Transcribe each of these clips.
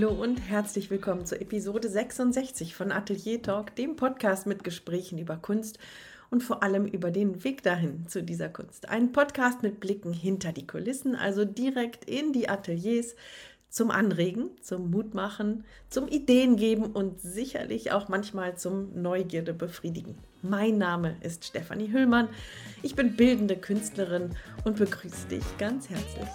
Hallo und herzlich willkommen zur Episode 66 von Atelier Talk, dem Podcast mit Gesprächen über Kunst und vor allem über den Weg dahin zu dieser Kunst. Ein Podcast mit Blicken hinter die Kulissen, also direkt in die Ateliers zum Anregen, zum Mutmachen, zum Ideen geben und sicherlich auch manchmal zum Neugierde befriedigen. Mein Name ist Stefanie Hüllmann. Ich bin bildende Künstlerin und begrüße dich ganz herzlich.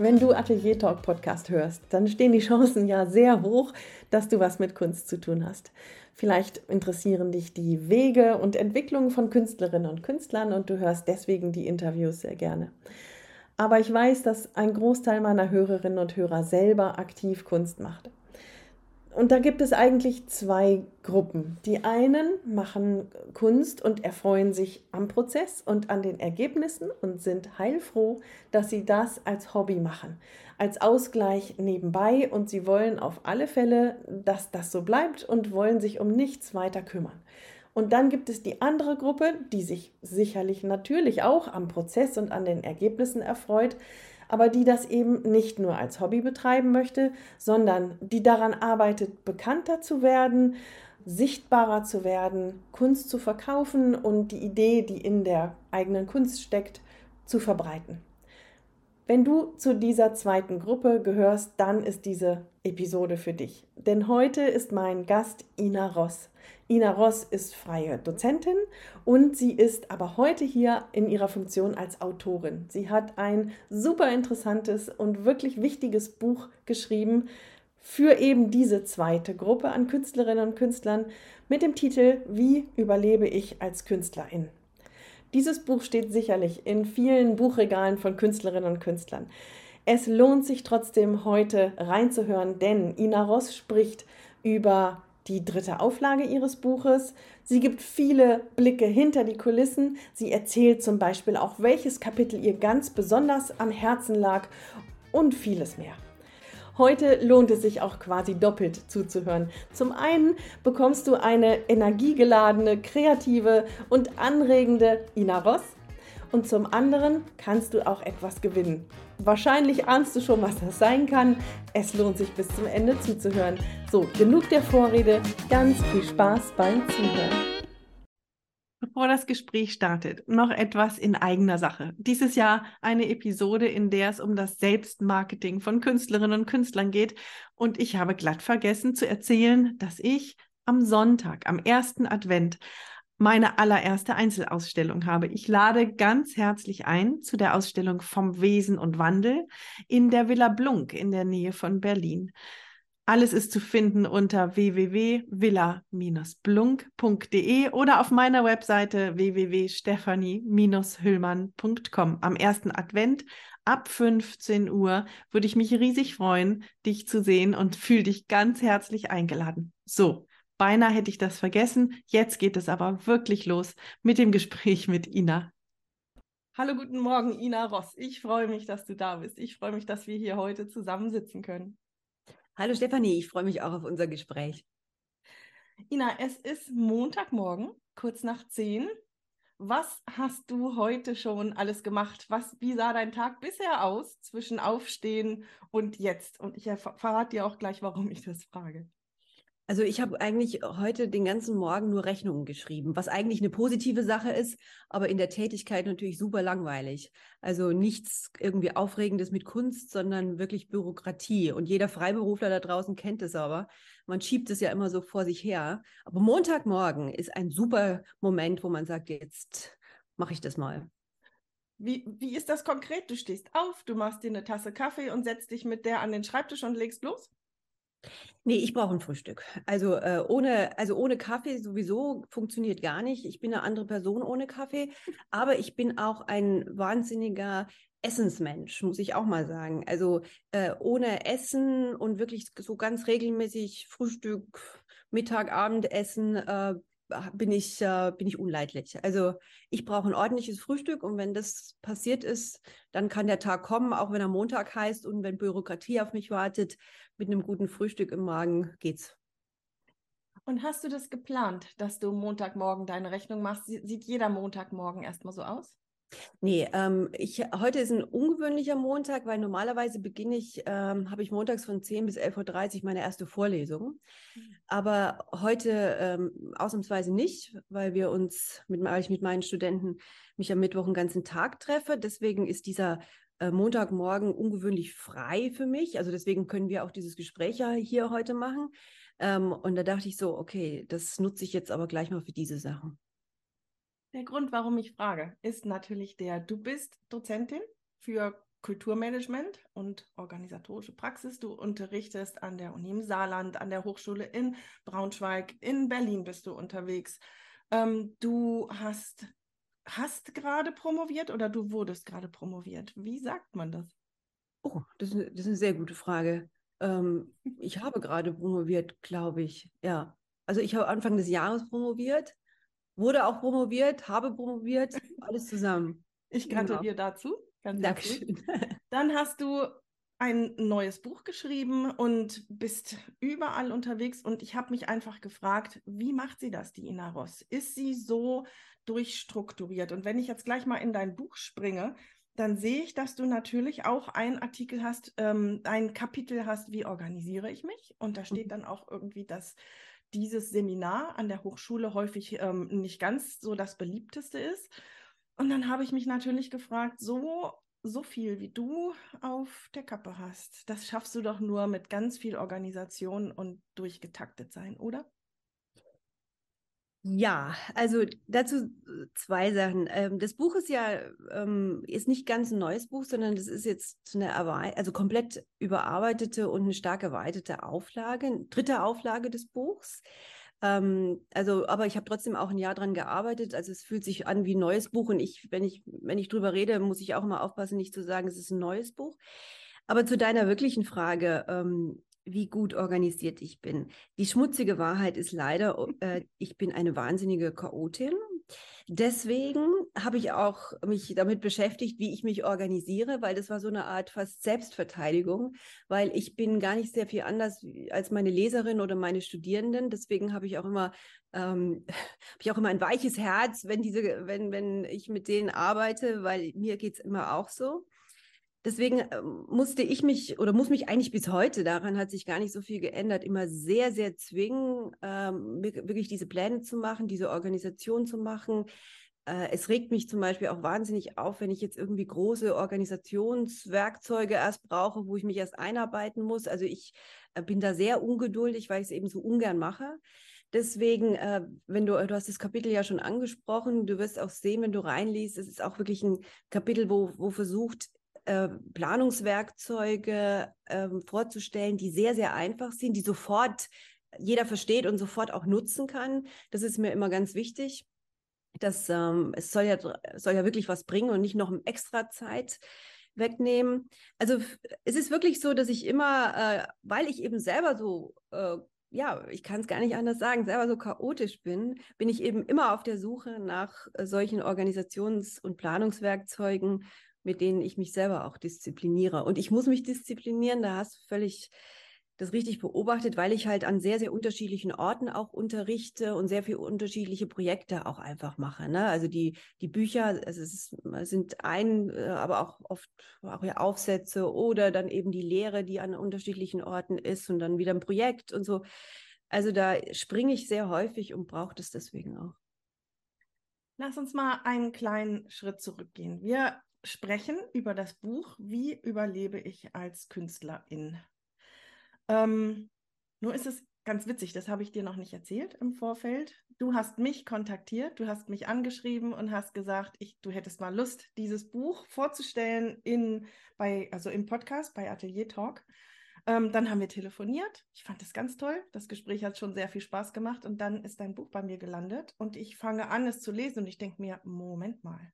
Wenn du Atelier Talk Podcast hörst, dann stehen die Chancen ja sehr hoch, dass du was mit Kunst zu tun hast. Vielleicht interessieren dich die Wege und Entwicklungen von Künstlerinnen und Künstlern und du hörst deswegen die Interviews sehr gerne. Aber ich weiß, dass ein Großteil meiner Hörerinnen und Hörer selber aktiv Kunst macht. Und da gibt es eigentlich zwei Gruppen. Die einen machen Kunst und erfreuen sich am Prozess und an den Ergebnissen und sind heilfroh, dass sie das als Hobby machen, als Ausgleich nebenbei und sie wollen auf alle Fälle, dass das so bleibt und wollen sich um nichts weiter kümmern. Und dann gibt es die andere Gruppe, die sich sicherlich natürlich auch am Prozess und an den Ergebnissen erfreut, aber die das eben nicht nur als Hobby betreiben möchte, sondern die daran arbeitet, bekannter zu werden, sichtbarer zu werden, Kunst zu verkaufen und die Idee, die in der eigenen Kunst steckt, zu verbreiten. Wenn du zu dieser zweiten Gruppe gehörst, dann ist diese Episode für dich. Denn heute ist mein Gast Ina Ross. Ina Ross ist freie Dozentin und sie ist aber heute hier in ihrer Funktion als Autorin. Sie hat ein super interessantes und wirklich wichtiges Buch geschrieben für eben diese zweite Gruppe an Künstlerinnen und Künstlern mit dem Titel Wie überlebe ich als Künstlerin? Dieses Buch steht sicherlich in vielen Buchregalen von Künstlerinnen und Künstlern. Es lohnt sich trotzdem heute reinzuhören, denn Ina Ross spricht über die dritte Auflage ihres Buches. Sie gibt viele Blicke hinter die Kulissen. Sie erzählt zum Beispiel auch, welches Kapitel ihr ganz besonders am Herzen lag und vieles mehr. Heute lohnt es sich auch quasi doppelt zuzuhören. Zum einen bekommst du eine energiegeladene, kreative und anregende Ina Ross und zum anderen kannst du auch etwas gewinnen. Wahrscheinlich ahnst du schon, was das sein kann. Es lohnt sich bis zum Ende zuzuhören. So, genug der Vorrede. Ganz viel Spaß beim Zuhören. Bevor das Gespräch startet, noch etwas in eigener Sache. Dieses Jahr eine Episode, in der es um das Selbstmarketing von Künstlerinnen und Künstlern geht. Und ich habe glatt vergessen zu erzählen, dass ich am Sonntag, am ersten Advent, meine allererste Einzelausstellung habe. Ich lade ganz herzlich ein zu der Ausstellung vom Wesen und Wandel in der Villa Blunk in der Nähe von Berlin. Alles ist zu finden unter www.villa-blunk.de oder auf meiner Webseite www.stephanie-hüllmann.com. Am ersten Advent ab 15 Uhr würde ich mich riesig freuen, dich zu sehen und fühle dich ganz herzlich eingeladen. So, Beinahe hätte ich das vergessen. Jetzt geht es aber wirklich los mit dem Gespräch mit Ina. Hallo, guten Morgen, Ina Ross. Ich freue mich, dass du da bist. Ich freue mich, dass wir hier heute zusammensitzen können. Hallo Stefanie, ich freue mich auch auf unser Gespräch. Ina, es ist Montagmorgen, kurz nach zehn. Was hast du heute schon alles gemacht? Was, wie sah dein Tag bisher aus zwischen Aufstehen und jetzt? Und ich verrate dir auch gleich, warum ich das frage. Also ich habe eigentlich heute den ganzen Morgen nur Rechnungen geschrieben, was eigentlich eine positive Sache ist, aber in der Tätigkeit natürlich super langweilig. Also nichts irgendwie Aufregendes mit Kunst, sondern wirklich Bürokratie. Und jeder Freiberufler da draußen kennt es aber. Man schiebt es ja immer so vor sich her. Aber Montagmorgen ist ein super Moment, wo man sagt, jetzt mache ich das mal. Wie, wie ist das konkret? Du stehst auf, du machst dir eine Tasse Kaffee und setzt dich mit der an den Schreibtisch und legst los? Nee, ich brauche ein Frühstück. Also, äh, ohne, also ohne Kaffee sowieso funktioniert gar nicht. Ich bin eine andere Person ohne Kaffee, aber ich bin auch ein wahnsinniger Essensmensch, muss ich auch mal sagen. Also äh, ohne Essen und wirklich so ganz regelmäßig Frühstück, Mittag, Abendessen äh, bin ich, äh, bin ich unleidlich. Also ich brauche ein ordentliches Frühstück und wenn das passiert ist, dann kann der Tag kommen, auch wenn er Montag heißt und wenn Bürokratie auf mich wartet, mit einem guten Frühstück im Magen geht's. Und hast du das geplant, dass du Montagmorgen deine Rechnung machst? Sieht jeder Montagmorgen erstmal so aus? Nee, ähm, ich, heute ist ein ungewöhnlicher Montag, weil normalerweise beginne ich, ähm, habe ich montags von 10 bis 11.30 Uhr meine erste Vorlesung. Mhm. Aber heute ähm, ausnahmsweise nicht, weil wir uns, mit, weil ich mit meinen Studenten mich am Mittwoch einen ganzen Tag treffe. Deswegen ist dieser äh, Montagmorgen ungewöhnlich frei für mich. Also deswegen können wir auch dieses Gespräch ja hier heute machen. Ähm, und da dachte ich so, okay, das nutze ich jetzt aber gleich mal für diese Sachen. Der Grund, warum ich frage, ist natürlich der, du bist Dozentin für Kulturmanagement und organisatorische Praxis. Du unterrichtest an der Uni im Saarland, an der Hochschule in Braunschweig, in Berlin bist du unterwegs. Ähm, du hast, hast gerade promoviert oder du wurdest gerade promoviert. Wie sagt man das? Oh, das ist, das ist eine sehr gute Frage. Ähm, ich habe gerade promoviert, glaube ich. Ja. Also ich habe Anfang des Jahres promoviert wurde auch promoviert, habe promoviert, alles zusammen. Ich genau. gratuliere genau. dazu. Ganz Dankeschön. Dann hast du ein neues Buch geschrieben und bist überall unterwegs. Und ich habe mich einfach gefragt, wie macht sie das, die Ina Ross? Ist sie so durchstrukturiert? Und wenn ich jetzt gleich mal in dein Buch springe, dann sehe ich, dass du natürlich auch einen Artikel hast, ähm, ein Kapitel hast, wie organisiere ich mich? Und da steht mhm. dann auch irgendwie das dieses Seminar an der Hochschule häufig ähm, nicht ganz so das beliebteste ist. Und dann habe ich mich natürlich gefragt, so, so viel wie du auf der Kappe hast, das schaffst du doch nur mit ganz viel Organisation und durchgetaktet sein, oder? Ja, also dazu zwei Sachen. Ähm, das Buch ist ja ähm, ist nicht ganz ein neues Buch, sondern das ist jetzt eine also komplett überarbeitete und eine stark erweiterte Auflage, dritte Auflage des Buchs. Ähm, also, aber ich habe trotzdem auch ein Jahr dran gearbeitet. Also es fühlt sich an wie ein neues Buch und ich, wenn ich, wenn ich drüber rede, muss ich auch immer aufpassen, nicht zu sagen, es ist ein neues Buch. Aber zu deiner wirklichen Frage, wie gut organisiert ich bin. Die schmutzige Wahrheit ist leider, äh, ich bin eine wahnsinnige Chaotin. Deswegen habe ich auch mich damit beschäftigt, wie ich mich organisiere, weil das war so eine Art fast Selbstverteidigung, weil ich bin gar nicht sehr viel anders als meine Leserin oder meine Studierenden. Deswegen habe ich auch immer ähm, habe ich auch immer ein weiches Herz, wenn diese, wenn wenn ich mit denen arbeite, weil mir geht es immer auch so. Deswegen ähm, musste ich mich oder muss mich eigentlich bis heute, daran hat sich gar nicht so viel geändert, immer sehr, sehr zwingen, ähm, wirklich diese Pläne zu machen, diese Organisation zu machen. Äh, es regt mich zum Beispiel auch wahnsinnig auf, wenn ich jetzt irgendwie große Organisationswerkzeuge erst brauche, wo ich mich erst einarbeiten muss. Also ich äh, bin da sehr ungeduldig, weil ich es eben so ungern mache. Deswegen, äh, wenn du, du hast das Kapitel ja schon angesprochen, du wirst auch sehen, wenn du reinliest, es ist auch wirklich ein Kapitel, wo, wo versucht, äh, Planungswerkzeuge äh, vorzustellen, die sehr, sehr einfach sind, die sofort jeder versteht und sofort auch nutzen kann. Das ist mir immer ganz wichtig. Das, ähm, es soll ja, soll ja wirklich was bringen und nicht noch extra Zeit wegnehmen. Also es ist wirklich so, dass ich immer, äh, weil ich eben selber so, äh, ja, ich kann es gar nicht anders sagen, selber so chaotisch bin, bin ich eben immer auf der Suche nach äh, solchen Organisations- und Planungswerkzeugen, mit denen ich mich selber auch diszipliniere. Und ich muss mich disziplinieren, da hast du völlig das richtig beobachtet, weil ich halt an sehr, sehr unterschiedlichen Orten auch unterrichte und sehr viele unterschiedliche Projekte auch einfach mache. Ne? Also die, die Bücher, also es, ist, sind ein, äh, aber auch oft auch ja Aufsätze oder dann eben die Lehre, die an unterschiedlichen Orten ist und dann wieder ein Projekt und so. Also da springe ich sehr häufig und brauche das deswegen auch. Lass uns mal einen kleinen Schritt zurückgehen. Wir sprechen über das Buch Wie überlebe ich als Künstlerin? Ähm, nur ist es ganz witzig, das habe ich dir noch nicht erzählt im Vorfeld. Du hast mich kontaktiert, du hast mich angeschrieben und hast gesagt, ich, du hättest mal Lust, dieses Buch vorzustellen in, bei, also im Podcast bei Atelier Talk. Ähm, dann haben wir telefoniert. Ich fand das ganz toll. Das Gespräch hat schon sehr viel Spaß gemacht. Und dann ist dein Buch bei mir gelandet und ich fange an, es zu lesen und ich denke mir, Moment mal,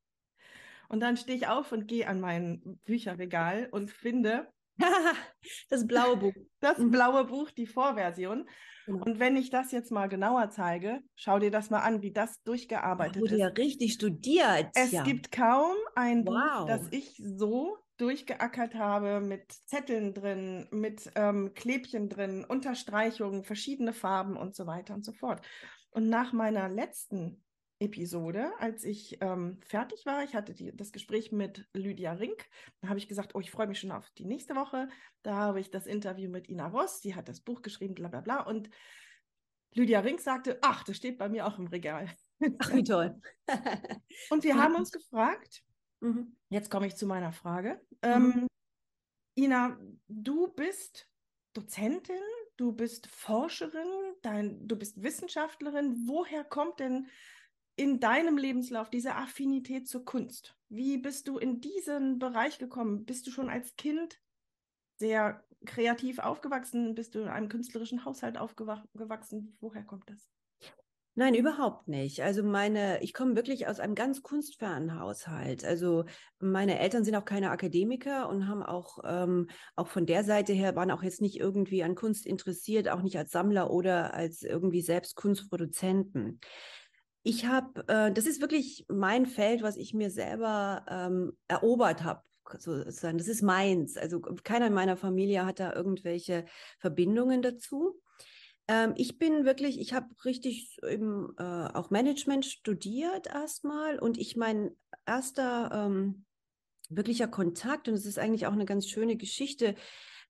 und dann stehe ich auf und gehe an mein Bücherregal und finde das blaue Buch. Das mhm. blaue Buch, die Vorversion. Genau. Und wenn ich das jetzt mal genauer zeige, schau dir das mal an, wie das durchgearbeitet wurde ist. ja richtig studiert. Es ja. gibt kaum ein wow. Buch, das ich so durchgeackert habe mit Zetteln drin, mit ähm, Klebchen drin, Unterstreichungen, verschiedene Farben und so weiter und so fort. Und nach meiner letzten Episode, als ich ähm, fertig war. Ich hatte die, das Gespräch mit Lydia Rink. Da habe ich gesagt, oh, ich freue mich schon auf die nächste Woche. Da habe ich das Interview mit Ina Ross, die hat das Buch geschrieben, bla bla bla. Und Lydia Rink sagte, ach, das steht bei mir auch im Regal. Ach, wie toll. Und wir haben uns gefragt, mhm. jetzt komme ich zu meiner Frage. Ähm, mhm. Ina, du bist Dozentin, du bist Forscherin, dein, du bist Wissenschaftlerin. Woher kommt denn in deinem Lebenslauf diese Affinität zur Kunst? Wie bist du in diesen Bereich gekommen? Bist du schon als Kind sehr kreativ aufgewachsen? Bist du in einem künstlerischen Haushalt aufgewachsen? Woher kommt das? Nein, überhaupt nicht. Also meine, ich komme wirklich aus einem ganz kunstfernen Haushalt. Also meine Eltern sind auch keine Akademiker und haben auch, ähm, auch von der Seite her waren auch jetzt nicht irgendwie an Kunst interessiert, auch nicht als Sammler oder als irgendwie selbst Kunstproduzenten. Ich habe, äh, das ist wirklich mein Feld, was ich mir selber ähm, erobert habe sozusagen. Das ist meins. Also keiner in meiner Familie hat da irgendwelche Verbindungen dazu. Ähm, ich bin wirklich, ich habe richtig eben, äh, auch Management studiert erstmal und ich mein erster ähm, wirklicher Kontakt und es ist eigentlich auch eine ganz schöne Geschichte,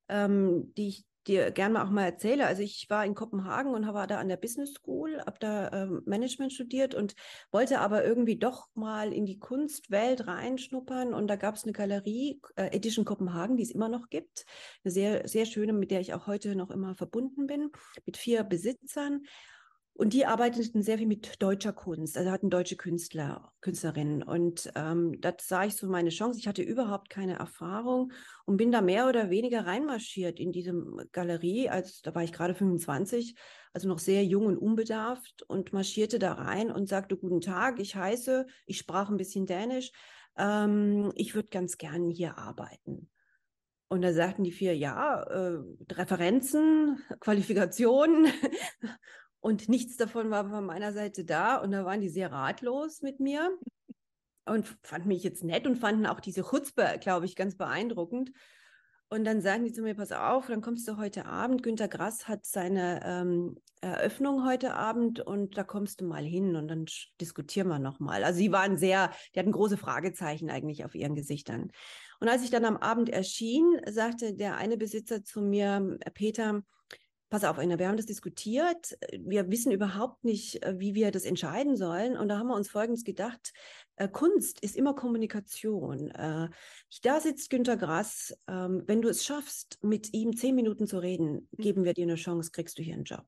ähm, die ich dir gerne auch mal erzähle. Also ich war in Kopenhagen und war da an der Business School, habe da ähm, Management studiert und wollte aber irgendwie doch mal in die Kunstwelt reinschnuppern. Und da gab es eine Galerie, äh, Edition Kopenhagen, die es immer noch gibt. Eine sehr, sehr schöne, mit der ich auch heute noch immer verbunden bin, mit vier Besitzern. Und die arbeiteten sehr viel mit deutscher Kunst, also hatten deutsche Künstler, Künstlerinnen. Und ähm, das sah ich so meine Chance. Ich hatte überhaupt keine Erfahrung und bin da mehr oder weniger reinmarschiert in diese Galerie. Als da war ich gerade 25, also noch sehr jung und unbedarft und marschierte da rein und sagte: Guten Tag, ich heiße, ich sprach ein bisschen Dänisch. Ähm, ich würde ganz gern hier arbeiten. Und da sagten die vier, ja, äh, Referenzen, Qualifikationen. Und nichts davon war von meiner Seite da. Und da waren die sehr ratlos mit mir und fanden mich jetzt nett und fanden auch diese Chutzpe, glaube ich, ganz beeindruckend. Und dann sagen die zu mir, pass auf, dann kommst du heute Abend. Günter Grass hat seine ähm, Eröffnung heute Abend und da kommst du mal hin und dann diskutieren wir nochmal. Also sie waren sehr, die hatten große Fragezeichen eigentlich auf ihren Gesichtern. Und als ich dann am Abend erschien, sagte der eine Besitzer zu mir, Peter, pass auf, Ina, wir haben das diskutiert. Wir wissen überhaupt nicht, äh, wie wir das entscheiden sollen. Und da haben wir uns Folgendes gedacht. Äh, Kunst ist immer Kommunikation. Äh, da sitzt Günter Grass. Ähm, wenn du es schaffst, mit ihm zehn Minuten zu reden, mhm. geben wir dir eine Chance, kriegst du hier einen Job.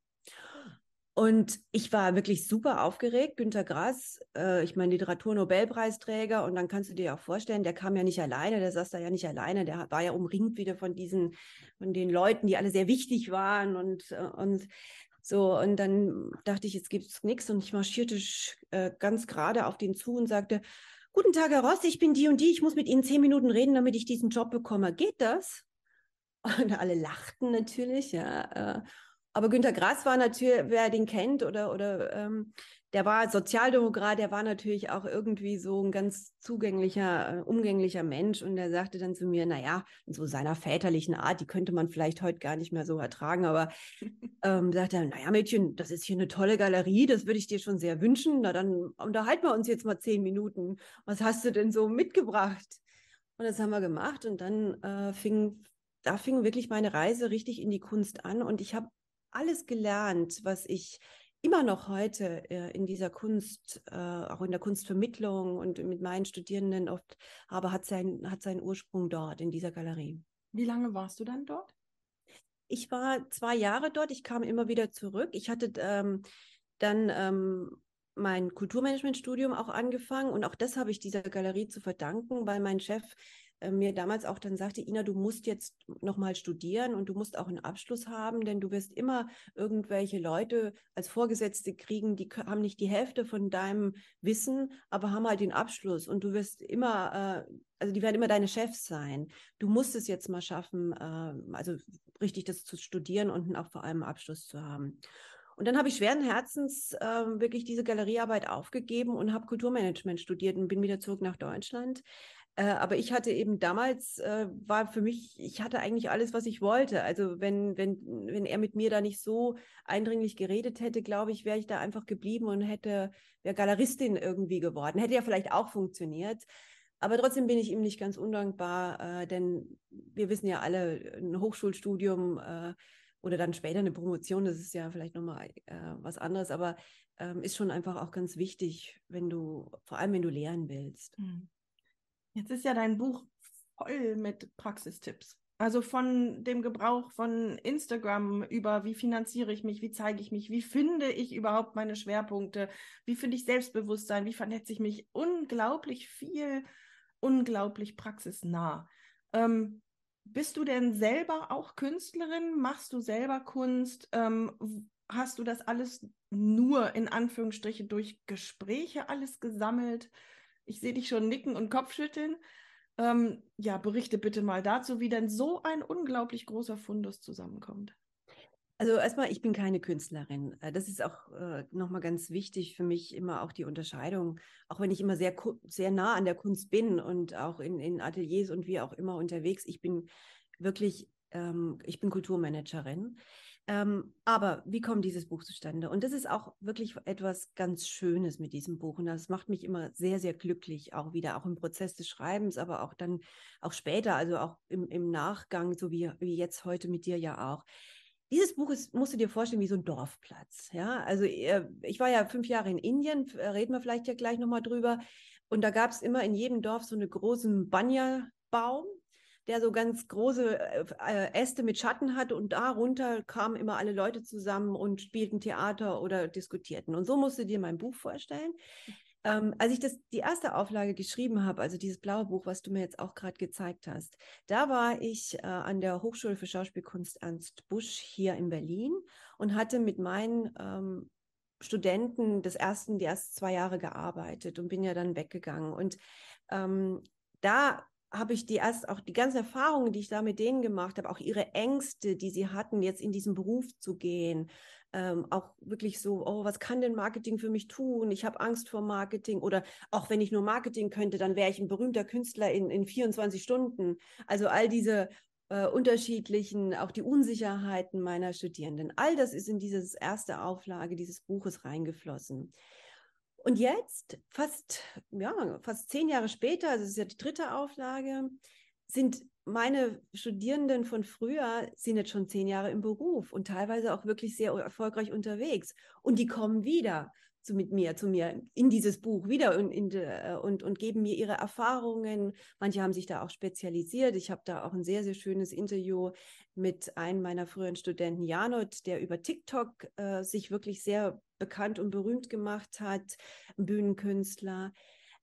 Und ich war wirklich super aufgeregt. Günter Grass, äh, ich meine Literaturnobelpreisträger, und dann kannst du dir auch vorstellen, der kam ja nicht alleine, der saß da ja nicht alleine, der war ja umringt wieder von diesen, von den Leuten, die alle sehr wichtig waren und, äh, und so. Und dann dachte ich, jetzt gibt's nichts und ich marschierte äh, ganz gerade auf den zu und sagte, Guten Tag, Herr Ross, ich bin die und die, ich muss mit Ihnen zehn Minuten reden, damit ich diesen Job bekomme. Geht das? Und alle lachten natürlich, ja. Äh, aber Günter Grass war natürlich, wer den kennt oder, oder ähm, der war Sozialdemokrat, der war natürlich auch irgendwie so ein ganz zugänglicher, äh, umgänglicher Mensch und der sagte dann zu mir, naja, in so seiner väterlichen Art, die könnte man vielleicht heute gar nicht mehr so ertragen, aber ähm, sagte er, naja, Mädchen, das ist hier eine tolle Galerie, das würde ich dir schon sehr wünschen. Na, dann unterhalten wir uns jetzt mal zehn Minuten. Was hast du denn so mitgebracht? Und das haben wir gemacht und dann äh, fing, da fing wirklich meine Reise richtig in die Kunst an und ich habe alles gelernt, was ich immer noch heute äh, in dieser Kunst, äh, auch in der Kunstvermittlung und mit meinen Studierenden oft habe, hat, sein, hat seinen Ursprung dort, in dieser Galerie. Wie lange warst du dann dort? Ich war zwei Jahre dort, ich kam immer wieder zurück. Ich hatte ähm, dann ähm, mein Kulturmanagementstudium auch angefangen und auch das habe ich dieser Galerie zu verdanken, weil mein Chef äh, mir damals auch dann sagte, Ina, du musst jetzt nochmal studieren und du musst auch einen Abschluss haben, denn du wirst immer irgendwelche Leute als Vorgesetzte kriegen, die haben nicht die Hälfte von deinem Wissen, aber haben halt den Abschluss und du wirst immer, äh, also die werden immer deine Chefs sein. Du musst es jetzt mal schaffen, äh, also richtig das zu studieren und auch vor allem einen Abschluss zu haben. Und dann habe ich schweren Herzens äh, wirklich diese Galeriearbeit aufgegeben und habe Kulturmanagement studiert und bin wieder zurück nach Deutschland Äh, aber ich hatte eben damals, äh, war für mich, ich hatte eigentlich alles, was ich wollte. Also wenn, wenn, wenn er mit mir da nicht so eindringlich geredet hätte, glaube ich, wäre ich da einfach geblieben und hätte, wäre Galeristin irgendwie geworden. Hätte ja vielleicht auch funktioniert. Aber trotzdem bin ich ihm nicht ganz undankbar, äh, denn wir wissen ja alle, ein Hochschulstudium äh, oder dann später eine Promotion, das ist ja vielleicht nochmal äh, was anderes, aber ähm, ist schon einfach auch ganz wichtig, wenn du, vor allem wenn du lernen willst. Hm. Jetzt ist ja dein Buch voll mit Praxistipps. Also von dem Gebrauch von Instagram über wie finanziere ich mich, wie zeige ich mich, wie finde ich überhaupt meine Schwerpunkte, wie finde ich Selbstbewusstsein, wie vernetze ich mich. Unglaublich viel, unglaublich praxisnah. Ähm, bist du denn selber auch Künstlerin? Machst du selber Kunst? Ähm, hast du das alles nur in Anführungsstriche durch Gespräche alles gesammelt? Ich sehe dich schon nicken und Kopfschütteln. Ähm, ja, berichte bitte mal dazu, wie denn so ein unglaublich großer Fundus zusammenkommt. Also erstmal, ich bin keine Künstlerin. Äh, das ist auch äh, nochmal ganz wichtig für mich, immer auch die Unterscheidung, auch wenn ich immer sehr, sehr nah an der Kunst bin und auch in, in Ateliers und wie auch immer unterwegs. Ich bin wirklich, ähm, ich bin Kulturmanagerin. Ähm, aber wie kommt dieses Buch zustande? Und das ist auch wirklich etwas ganz Schönes mit diesem Buch. Und das macht mich immer sehr, sehr glücklich, auch wieder, auch im Prozess des Schreibens, aber auch dann, auch später, also auch im, im Nachgang, so wie, wie jetzt heute mit dir ja auch. Dieses Buch ist, musst du dir vorstellen, wie so ein Dorfplatz. Ja, also äh, ich war ja fünf Jahre in Indien, äh, reden wir vielleicht ja gleich nochmal drüber. Und da gab es immer in jedem Dorf so einen großen Banya-Baum der so ganz große äh, Äste mit Schatten hatte und darunter kamen immer alle Leute zusammen und spielten Theater oder diskutierten. Und so musst du dir mein Buch vorstellen. Ähm, als ich das, die erste Auflage geschrieben habe, also dieses blaue Buch, was du mir jetzt auch gerade gezeigt hast, da war ich äh, an der Hochschule für Schauspielkunst Ernst Busch hier in Berlin und hatte mit meinen ähm, Studenten des ersten, die ersten zwei Jahre gearbeitet und bin ja dann weggegangen. Und ähm, da habe ich die erst auch die ganzen Erfahrungen, die ich da mit denen gemacht habe, auch ihre Ängste, die sie hatten, jetzt in diesen Beruf zu gehen, ähm, auch wirklich so, oh, was kann denn Marketing für mich tun? Ich habe Angst vor Marketing oder auch wenn ich nur Marketing könnte, dann wäre ich ein berühmter Künstler in, in 24 Stunden. Also all diese äh, unterschiedlichen, auch die Unsicherheiten meiner Studierenden. All das ist in dieses erste Auflage dieses Buches reingeflossen. Und jetzt, fast, ja, fast zehn Jahre später, also es ist ja die dritte Auflage, sind meine Studierenden von früher sind jetzt schon zehn Jahre im Beruf und teilweise auch wirklich sehr erfolgreich unterwegs. Und die kommen wieder zu, mit mir, zu mir in dieses Buch wieder und, in, äh, und, und geben mir ihre Erfahrungen. Manche haben sich da auch spezialisiert. Ich habe da auch ein sehr, sehr schönes Interview mit einem meiner früheren Studenten, Janot, der über TikTok äh, sich wirklich sehr bekannt und berühmt gemacht hat, Bühnenkünstler.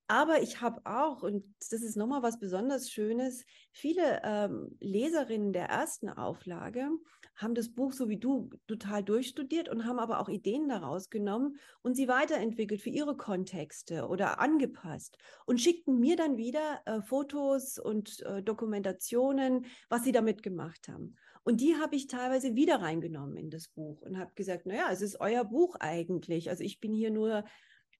Aber ich habe auch, und das ist nochmal was besonders Schönes, viele ähm, Leserinnen der ersten Auflage haben das Buch so wie du total durchstudiert und haben aber auch Ideen daraus genommen und sie weiterentwickelt für ihre Kontexte oder angepasst und schickten mir dann wieder äh, Fotos und äh, Dokumentationen, was sie damit gemacht haben. Und die habe ich teilweise wieder reingenommen in das Buch und habe gesagt, naja, es ist euer Buch eigentlich. Also ich bin hier nur,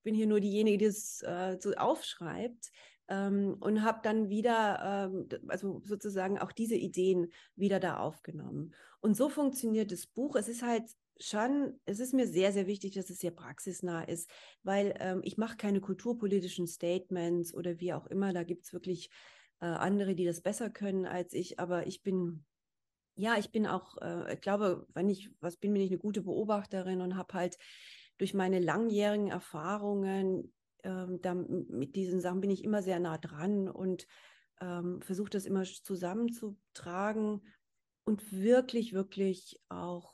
bin hier nur diejenige, die es äh, so aufschreibt. Ähm, und habe dann wieder, ähm, also sozusagen auch diese Ideen wieder da aufgenommen. Und so funktioniert das Buch. Es ist halt schon, es ist mir sehr, sehr wichtig, dass es sehr praxisnah ist, weil ähm, ich mache keine kulturpolitischen Statements oder wie auch immer. Da gibt es wirklich äh, andere, die das besser können als ich. Aber ich bin ja, ich bin auch, äh, ich glaube, wenn ich was bin, bin ich eine gute Beobachterin und habe halt durch meine langjährigen Erfahrungen ähm, da, mit diesen Sachen bin ich immer sehr nah dran und ähm, versuche das immer zusammenzutragen und wirklich, wirklich auch,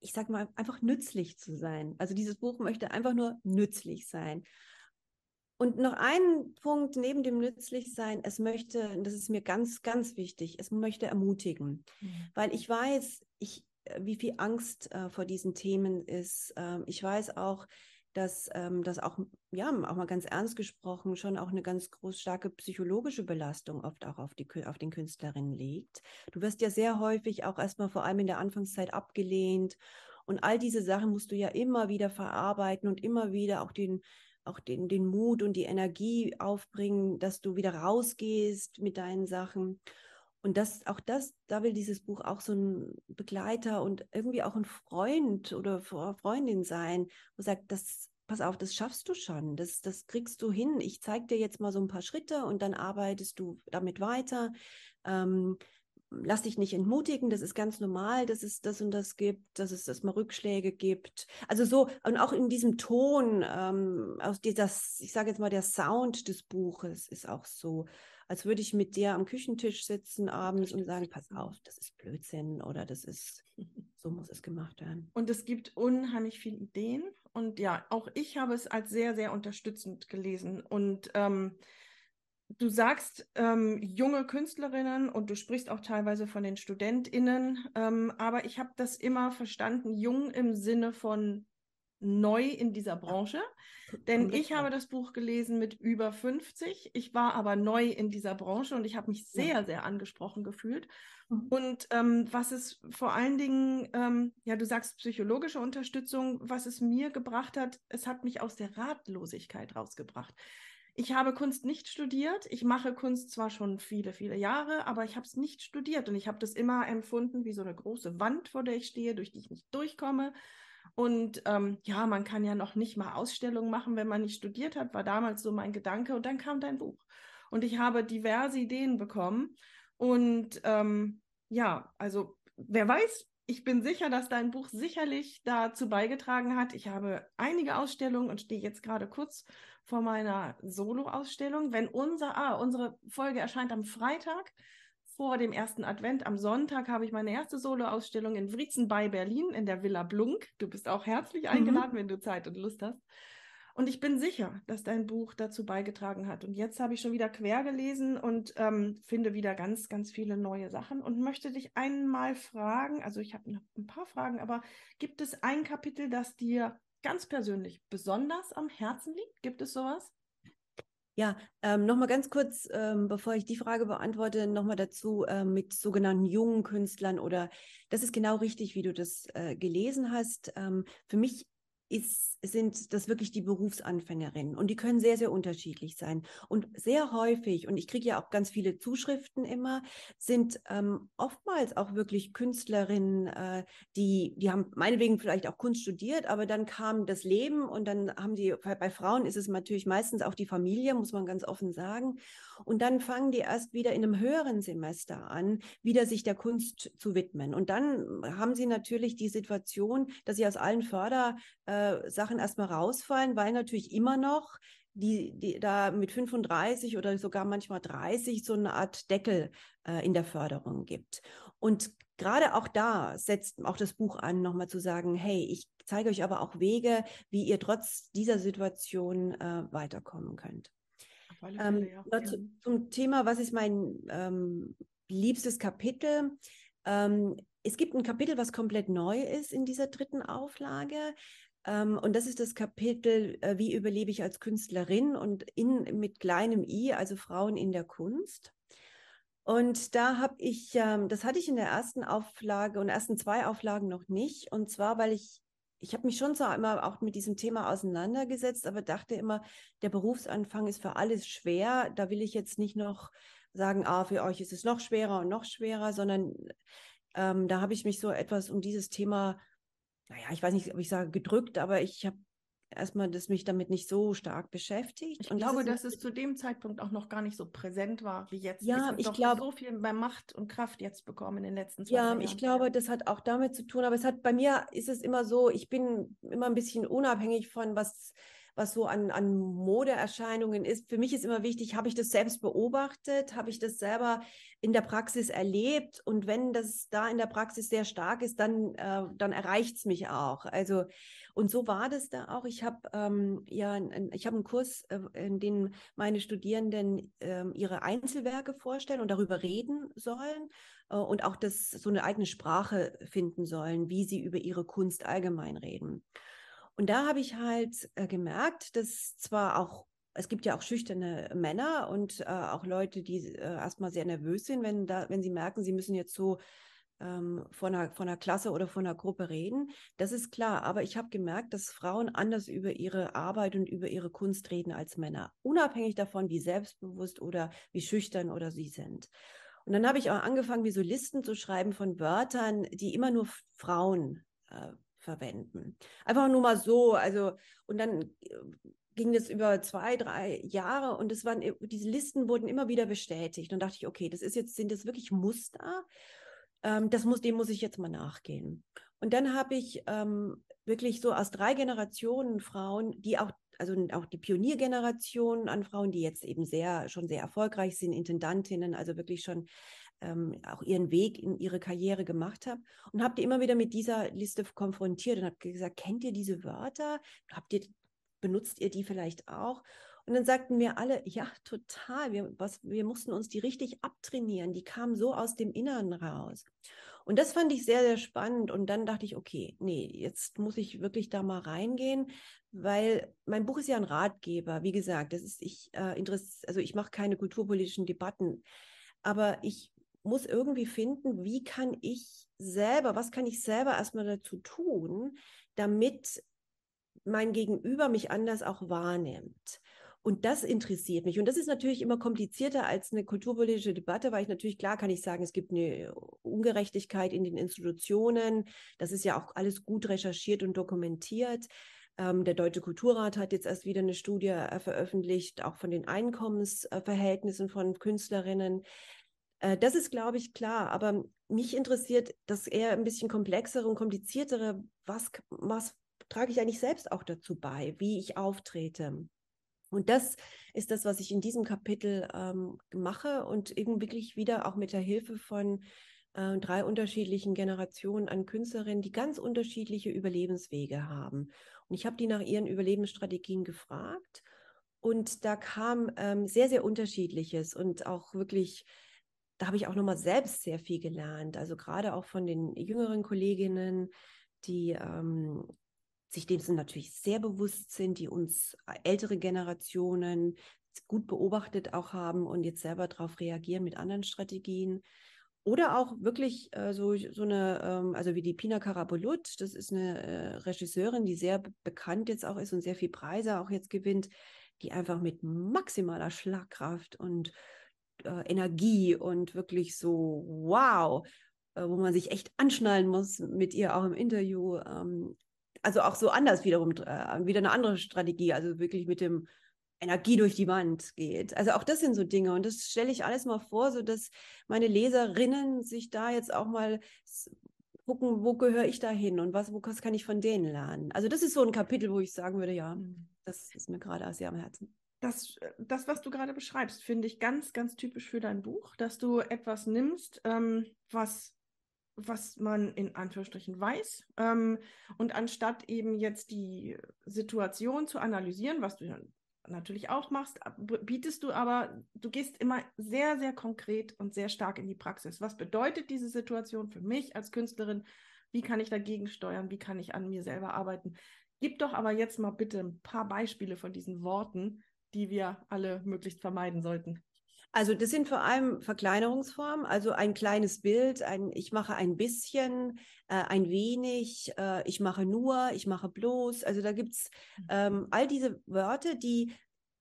ich sag mal, einfach nützlich zu sein. Also dieses Buch möchte einfach nur nützlich sein. Und noch ein Punkt neben dem Nützlichsein, es möchte, das ist mir ganz, ganz wichtig, es möchte ermutigen, mhm. weil ich weiß, ich, äh, wie viel Angst äh, vor diesen Themen ist. Ähm, ich weiß auch, dass ähm, das auch, ja, auch mal ganz ernst gesprochen, schon auch eine ganz groß starke psychologische Belastung oft auch auf, die, auf den Künstlerinnen liegt. Du wirst ja sehr häufig auch erstmal vor allem in der Anfangszeit abgelehnt und all diese Sachen musst du ja immer wieder verarbeiten und immer wieder auch den auch den, den Mut und die Energie aufbringen, dass du wieder rausgehst mit deinen Sachen. Und das, auch das, da will dieses Buch auch so ein Begleiter und irgendwie auch ein Freund oder Freundin sein, wo sagt, das, pass auf, das schaffst du schon, das, das kriegst du hin. Ich zeige dir jetzt mal so ein paar Schritte und dann arbeitest du damit weiter. Ähm, lass dich nicht entmutigen, das ist ganz normal, dass es das und das gibt, dass es das mal Rückschläge gibt. Also so, und auch in diesem Ton, ähm, aus dieser, ich sage jetzt mal, der Sound des Buches ist auch so, als würde ich mit dir am Küchentisch sitzen abends und sagen, pass auf, das ist Blödsinn oder das ist, so muss es gemacht werden. Und es gibt unheimlich viele Ideen. Und ja, auch ich habe es als sehr, sehr unterstützend gelesen. Und ähm, Du sagst ähm, junge Künstlerinnen und du sprichst auch teilweise von den StudentInnen, ähm, aber ich habe das immer verstanden, jung im Sinne von neu in dieser Branche. Denn ich habe das Buch gelesen mit über 50. Ich war aber neu in dieser Branche und ich habe mich sehr, sehr angesprochen gefühlt. Mhm. Und ähm, was es vor allen Dingen, ähm, ja, du sagst psychologische Unterstützung, was es mir gebracht hat, es hat mich aus der Ratlosigkeit rausgebracht. Ich habe Kunst nicht studiert. Ich mache Kunst zwar schon viele, viele Jahre, aber ich habe es nicht studiert und ich habe das immer empfunden wie so eine große Wand, vor der ich stehe, durch die ich nicht durchkomme. Und ähm, ja, man kann ja noch nicht mal Ausstellungen machen, wenn man nicht studiert hat, war damals so mein Gedanke. Und dann kam dein Buch. Und ich habe diverse Ideen bekommen. Und ähm, ja, also wer weiß, ich bin sicher, dass dein Buch sicherlich dazu beigetragen hat. Ich habe einige Ausstellungen und stehe jetzt gerade kurz vor meiner Solo-Ausstellung. Wenn unser, ah, unsere Folge erscheint am Freitag vor dem ersten Advent, am Sonntag habe ich meine erste Solo-Ausstellung in Wriezen bei Berlin in der Villa Blunk. Du bist auch herzlich mhm. eingeladen, mhm. wenn du Zeit und Lust hast. Und ich bin sicher, dass dein Buch dazu beigetragen hat. Und jetzt habe ich schon wieder quer gelesen und ähm, finde wieder ganz, ganz viele neue Sachen und möchte dich einmal fragen, also ich habe noch ein paar Fragen, aber gibt es ein Kapitel, das dir ganz persönlich besonders am Herzen liegt? Gibt es sowas? Ja, ähm, nochmal ganz kurz, ähm, bevor ich die Frage beantworte, nochmal dazu äh, mit sogenannten jungen Künstlern oder das ist genau richtig, wie du das äh, gelesen hast. Ähm, für mich ist, sind das wirklich die Berufsanfängerinnen und die können sehr, sehr unterschiedlich sein. Und sehr häufig, und ich kriege ja auch ganz viele Zuschriften immer, sind ähm, oftmals auch wirklich Künstlerinnen, äh, die, die haben meinetwegen vielleicht auch Kunst studiert, aber dann kam das Leben und dann haben die, bei Frauen ist es natürlich meistens auch die Familie, muss man ganz offen sagen. Und dann fangen die erst wieder in einem höheren Semester an, wieder sich der Kunst zu widmen. Und dann haben sie natürlich die Situation, dass sie aus allen Förder äh, erstmal rausfallen, weil natürlich immer noch die, die da mit 35 oder sogar manchmal 30 so eine Art Deckel äh, in der Förderung gibt. Und gerade auch da setzt auch das Buch an, nochmal zu sagen, hey, ich zeige euch aber auch Wege, wie ihr trotz dieser Situation äh, weiterkommen könnt. Ähm, Fälle, ja. zu, zum Thema, was ist mein ähm, liebstes Kapitel? Ähm, es gibt ein Kapitel, was komplett neu ist in dieser dritten Auflage. Ähm, und das ist das Kapitel, äh, wie überlebe ich als Künstlerin und in, mit kleinem i, also Frauen in der Kunst. Und da habe ich, ähm, das hatte ich in der ersten Auflage und ersten zwei Auflagen noch nicht. Und zwar, weil ich, ich habe mich schon zwar immer auch mit diesem Thema auseinandergesetzt, aber dachte immer, der Berufsanfang ist für alles schwer. Da will ich jetzt nicht noch sagen, ah, für euch ist es noch schwerer und noch schwerer, sondern ähm, da habe ich mich so etwas um dieses Thema naja, ich weiß nicht, ob ich sage gedrückt, aber ich habe erstmal das mich damit nicht so stark beschäftigt. Ich und glaube, das dass es zu dem Zeitpunkt auch noch gar nicht so präsent war wie jetzt. Ja, ich glaube so viel bei Macht und Kraft jetzt bekommen in den letzten zwei ja, Jahren. Ja, ich glaube, das hat auch damit zu tun. Aber es hat bei mir ist es immer so, ich bin immer ein bisschen unabhängig von was was so an, an Modeerscheinungen ist. Für mich ist immer wichtig, habe ich das selbst beobachtet, habe ich das selber in der Praxis erlebt und wenn das da in der Praxis sehr stark ist, dann, äh, dann erreicht es mich auch. Also und so war das da auch. Ich habe ähm, ja, ich habe einen Kurs, äh, in dem meine Studierenden äh, ihre Einzelwerke vorstellen und darüber reden sollen äh, und auch das so eine eigene Sprache finden sollen, wie sie über ihre Kunst allgemein reden. Und da habe ich halt äh, gemerkt, dass zwar auch, es gibt ja auch schüchterne Männer und äh, auch Leute, die äh, erstmal sehr nervös sind, wenn, da, wenn sie merken, sie müssen jetzt so ähm, von, einer, von einer Klasse oder von einer Gruppe reden. Das ist klar. Aber ich habe gemerkt, dass Frauen anders über ihre Arbeit und über ihre Kunst reden als Männer. Unabhängig davon, wie selbstbewusst oder wie schüchtern oder sie sind. Und dann habe ich auch angefangen, wie so Listen zu schreiben von Wörtern, die immer nur Frauen äh, verwenden. Einfach nur mal so. Also, und dann äh, ging das über zwei, drei Jahre und es waren, diese Listen wurden immer wieder bestätigt. Und dachte ich, okay, das ist jetzt, sind das wirklich Muster? Ähm, das muss, dem muss ich jetzt mal nachgehen. Und dann habe ich ähm, wirklich so aus drei Generationen Frauen, die auch also auch die Pioniergeneration an Frauen, die jetzt eben sehr, schon sehr erfolgreich sind, Intendantinnen, also wirklich schon ähm, auch ihren Weg in ihre Karriere gemacht habe und habe die immer wieder mit dieser Liste konfrontiert und habe gesagt, kennt ihr diese Wörter? Habt ihr, benutzt ihr die vielleicht auch? Und dann sagten mir alle, ja, total. Wir, was, wir mussten uns die richtig abtrainieren. Die kamen so aus dem Inneren raus. Und das fand ich sehr, sehr spannend. Und dann dachte ich, okay, nee, jetzt muss ich wirklich da mal reingehen, weil mein Buch ist ja ein Ratgeber. Wie gesagt, das ist, ich äh, also ich mache keine kulturpolitischen Debatten, aber ich muss irgendwie finden, wie kann ich selber, was kann ich selber erstmal dazu tun, damit mein Gegenüber mich anders auch wahrnimmt. Und das interessiert mich. Und das ist natürlich immer komplizierter als eine kulturpolitische Debatte, weil ich natürlich, klar kann ich sagen, es gibt eine Ungerechtigkeit in den Institutionen. Das ist ja auch alles gut recherchiert und dokumentiert. Ähm, der Deutsche Kulturrat hat jetzt erst wieder eine Studie äh, veröffentlicht, auch von den Einkommensverhältnissen von Künstlerinnen. Äh, das ist, glaube ich, klar. Aber mich interessiert das eher ein bisschen komplexere und kompliziertere. Was, was trage ich eigentlich selbst auch dazu bei, wie ich auftrete? Und das ist das, was ich in diesem Kapitel ähm, mache und eben wirklich wieder auch mit der Hilfe von äh, drei unterschiedlichen Generationen an Künstlerinnen, die ganz unterschiedliche Überlebenswege haben. Und ich habe die nach ihren Überlebensstrategien gefragt und da kam ähm, sehr, sehr unterschiedliches und auch wirklich, da habe ich auch nochmal selbst sehr viel gelernt. Also gerade auch von den jüngeren Kolleginnen, die ähm, sich dem natürlich sehr bewusst sind, die uns äh, ältere Generationen gut beobachtet auch haben und jetzt selber darauf reagieren mit anderen Strategien. Oder auch wirklich äh, so, so eine, ähm, also wie die Pina Karabulut, das ist eine äh, Regisseurin, die sehr bekannt jetzt auch ist und sehr viel Preise auch jetzt gewinnt, die einfach mit maximaler Schlagkraft und äh, Energie und wirklich so, wow, äh, wo man sich echt anschnallen muss mit ihr auch im Interview, ähm, also auch so anders wiederum, äh, wieder eine andere Strategie, also wirklich mit dem Energie durch die Wand geht. Also auch das sind so Dinge und das stelle ich alles mal vor, so dass meine Leserinnen sich da jetzt auch mal gucken, wo gehöre ich da hin und was, was kann ich von denen lernen. Also das ist so ein Kapitel, wo ich sagen würde, ja, mhm. das ist mir gerade sehr am Herzen. Das, das, was du gerade beschreibst, finde ich ganz, ganz typisch für dein Buch, dass du etwas nimmst, ähm, was was man in Anführungsstrichen weiß. Ähm, und anstatt eben jetzt die Situation zu analysieren, was du natürlich auch machst, bietest du aber, du gehst immer sehr, sehr konkret und sehr stark in die Praxis. Was bedeutet diese Situation für mich als Künstlerin? Wie kann ich dagegen steuern? Wie kann ich an mir selber arbeiten? Gib doch aber jetzt mal bitte ein paar Beispiele von diesen Worten, die wir alle möglichst vermeiden sollten. Also das sind vor allem Verkleinerungsformen, also ein kleines Bild, ein, ich mache ein bisschen, äh, ein wenig, äh, ich mache nur, ich mache bloß. Also da gibt es mhm. ähm, all diese Wörter, die,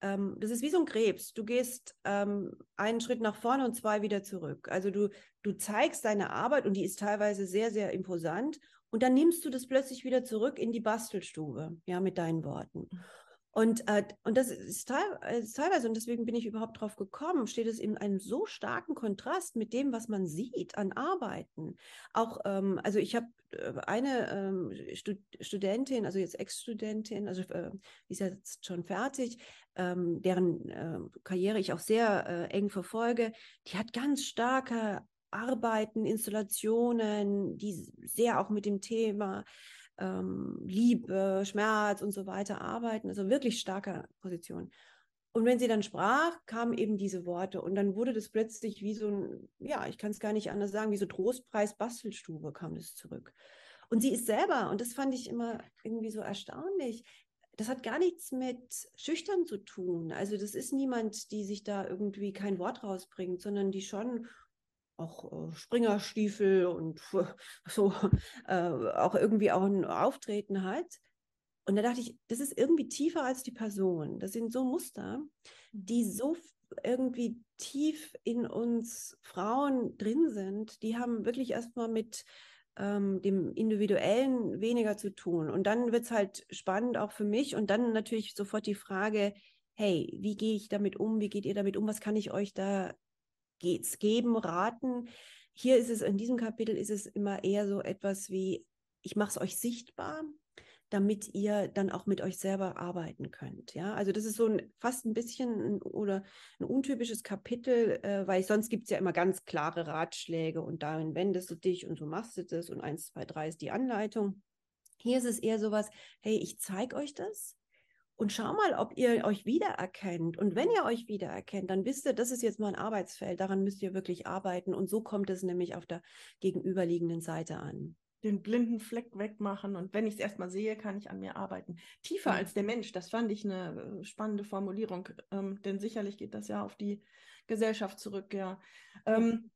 ähm, das ist wie so ein Krebs. Du gehst ähm, einen Schritt nach vorne und zwei wieder zurück. Also du, du zeigst deine Arbeit und die ist teilweise sehr, sehr imposant. Und dann nimmst du das plötzlich wieder zurück in die Bastelstube, ja, mit deinen Worten. Und, äh, und das äh, ist, teilweise, und deswegen bin ich überhaupt drauf gekommen, steht es in einem so starken Kontrast mit dem, was man sieht an Arbeiten. Auch, ähm, also ich habe äh, eine ähm, Stud Studentin, also jetzt Ex-Studentin, also äh, ist jetzt schon fertig, ähm, deren äh, Karriere ich auch sehr äh, eng verfolge, die hat ganz starke Arbeiten, Installationen, die sehr auch mit dem Thema ähm, Liebe, Schmerz und so weiter arbeiten, also wirklich starke Position. Und wenn sie dann sprach, kamen eben diese Worte und dann wurde das plötzlich wie so ein, ja, ich kann es gar nicht anders sagen, wie so Trostpreis Bastelstube kam das zurück. Und sie ist selber, und das fand ich immer irgendwie so erstaunlich, das hat gar nichts mit Schüchtern zu tun. Also das ist niemand, die sich da irgendwie kein Wort rausbringt, sondern die schon auch äh, Springerstiefel und so äh, auch irgendwie auch ein Auftreten hat. Und da dachte ich, das ist irgendwie tiefer als die Person. Das sind so Muster, die mhm. so irgendwie tief in uns Frauen drin sind. Die haben wirklich erstmal mit ähm, dem Individuellen weniger zu tun. Und dann wird es halt spannend auch für mich. Und dann natürlich sofort die Frage, hey, wie gehe ich damit um? Wie geht ihr damit um? Was kann ich euch da geht's geben, raten? Hier ist es, in diesem Kapitel ist es immer eher so etwas wie, ich mache es euch sichtbar, damit ihr dann auch mit euch selber arbeiten könnt. Ja, also das ist so ein fast ein bisschen ein, oder ein untypisches Kapitel, äh, weil sonst gibt es ja immer ganz klare Ratschläge und darin wendest du dich und so machst du das und eins, zwei, drei ist die Anleitung. Hier ist es eher sowas, hey, ich zeige euch das und schau mal, ob ihr euch wiedererkennt. Und wenn ihr euch wiedererkennt, dann wisst ihr, das ist jetzt mal ein Arbeitsfeld, daran müsst ihr wirklich arbeiten. Und so kommt es nämlich auf der gegenüberliegenden Seite an den blinden Fleck wegmachen und wenn ich es erstmal sehe, kann ich an mir arbeiten. Tiefer ja. als der Mensch, das fand ich eine äh, spannende Formulierung, ähm, denn sicherlich geht das ja auf die Gesellschaft zurück, ja. Ähm,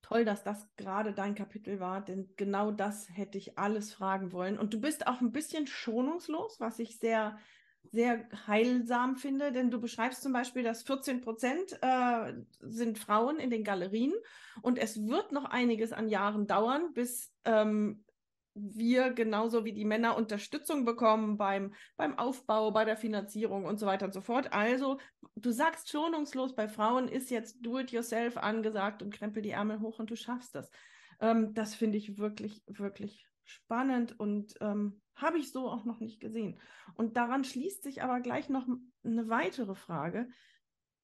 toll, dass das gerade dein Kapitel war, denn genau das hätte ich alles fragen wollen. Und du bist auch ein bisschen schonungslos, was ich sehr sehr heilsam finde, denn du beschreibst zum Beispiel, dass 14 Prozent äh, sind Frauen in den Galerien und es wird noch einiges an Jahren dauern, bis ähm, wir genauso wie die Männer Unterstützung bekommen beim, beim Aufbau, bei der Finanzierung und so weiter und so fort. Also, du sagst schonungslos, bei Frauen ist jetzt Do-it-yourself angesagt und krempel die Ärmel hoch und du schaffst das. Ähm, das finde ich wirklich, wirklich spannend und ähm, habe ich so auch noch nicht gesehen. Und daran schließt sich aber gleich noch eine weitere Frage.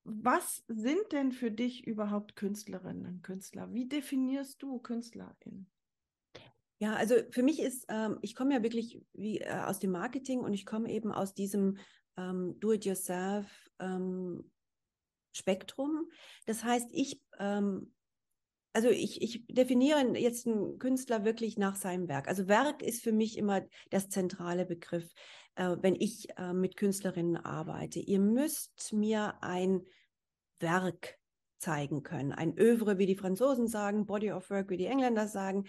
Was sind denn für dich überhaupt Künstlerinnen und Künstler? Wie definierst du Künstlerin? Ja, also für mich ist, ähm, ich komme ja wirklich wie äh, aus dem Marketing und ich komme eben aus diesem ähm, Do-it-yourself ähm, Spektrum. Das heißt, ich ähm, also ich, ich definiere jetzt einen Künstler wirklich nach seinem Werk. Also Werk ist für mich immer das zentrale Begriff, äh, wenn ich äh, mit Künstlerinnen arbeite. Ihr müsst mir ein Werk zeigen können, ein Övre, wie die Franzosen sagen, Body of Work, wie die Engländer sagen.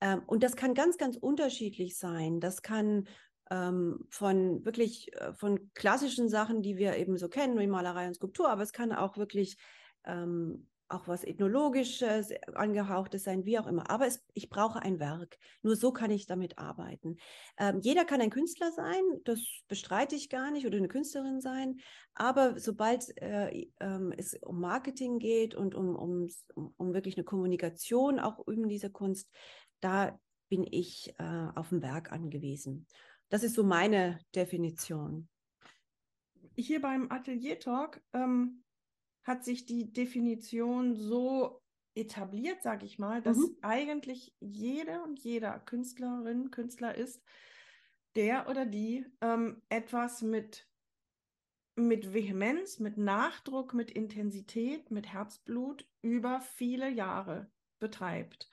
Ähm, und das kann ganz, ganz unterschiedlich sein. Das kann ähm, von wirklich äh, von klassischen Sachen, die wir eben so kennen, wie Malerei und Skulptur, aber es kann auch wirklich ähm, auch was Ethnologisches, angehauchtes sein, wie auch immer. Aber es, ich brauche ein Werk. Nur so kann ich damit arbeiten. Ähm, jeder kann ein Künstler sein, das bestreite ich gar nicht, oder eine Künstlerin sein. Aber sobald äh, ähm, es um Marketing geht und um, um, um wirklich eine Kommunikation auch in dieser Kunst, da bin ich äh, auf ein Werk angewiesen. Das ist so meine Definition. Hier beim Atelier Talk ähm hat sich die Definition so etabliert, sage ich mal, dass mhm. eigentlich jede und jeder Künstlerin, Künstler ist, der oder die ähm, etwas mit, mit Vehemenz, mit Nachdruck, mit Intensität, mit Herzblut über viele Jahre betreibt.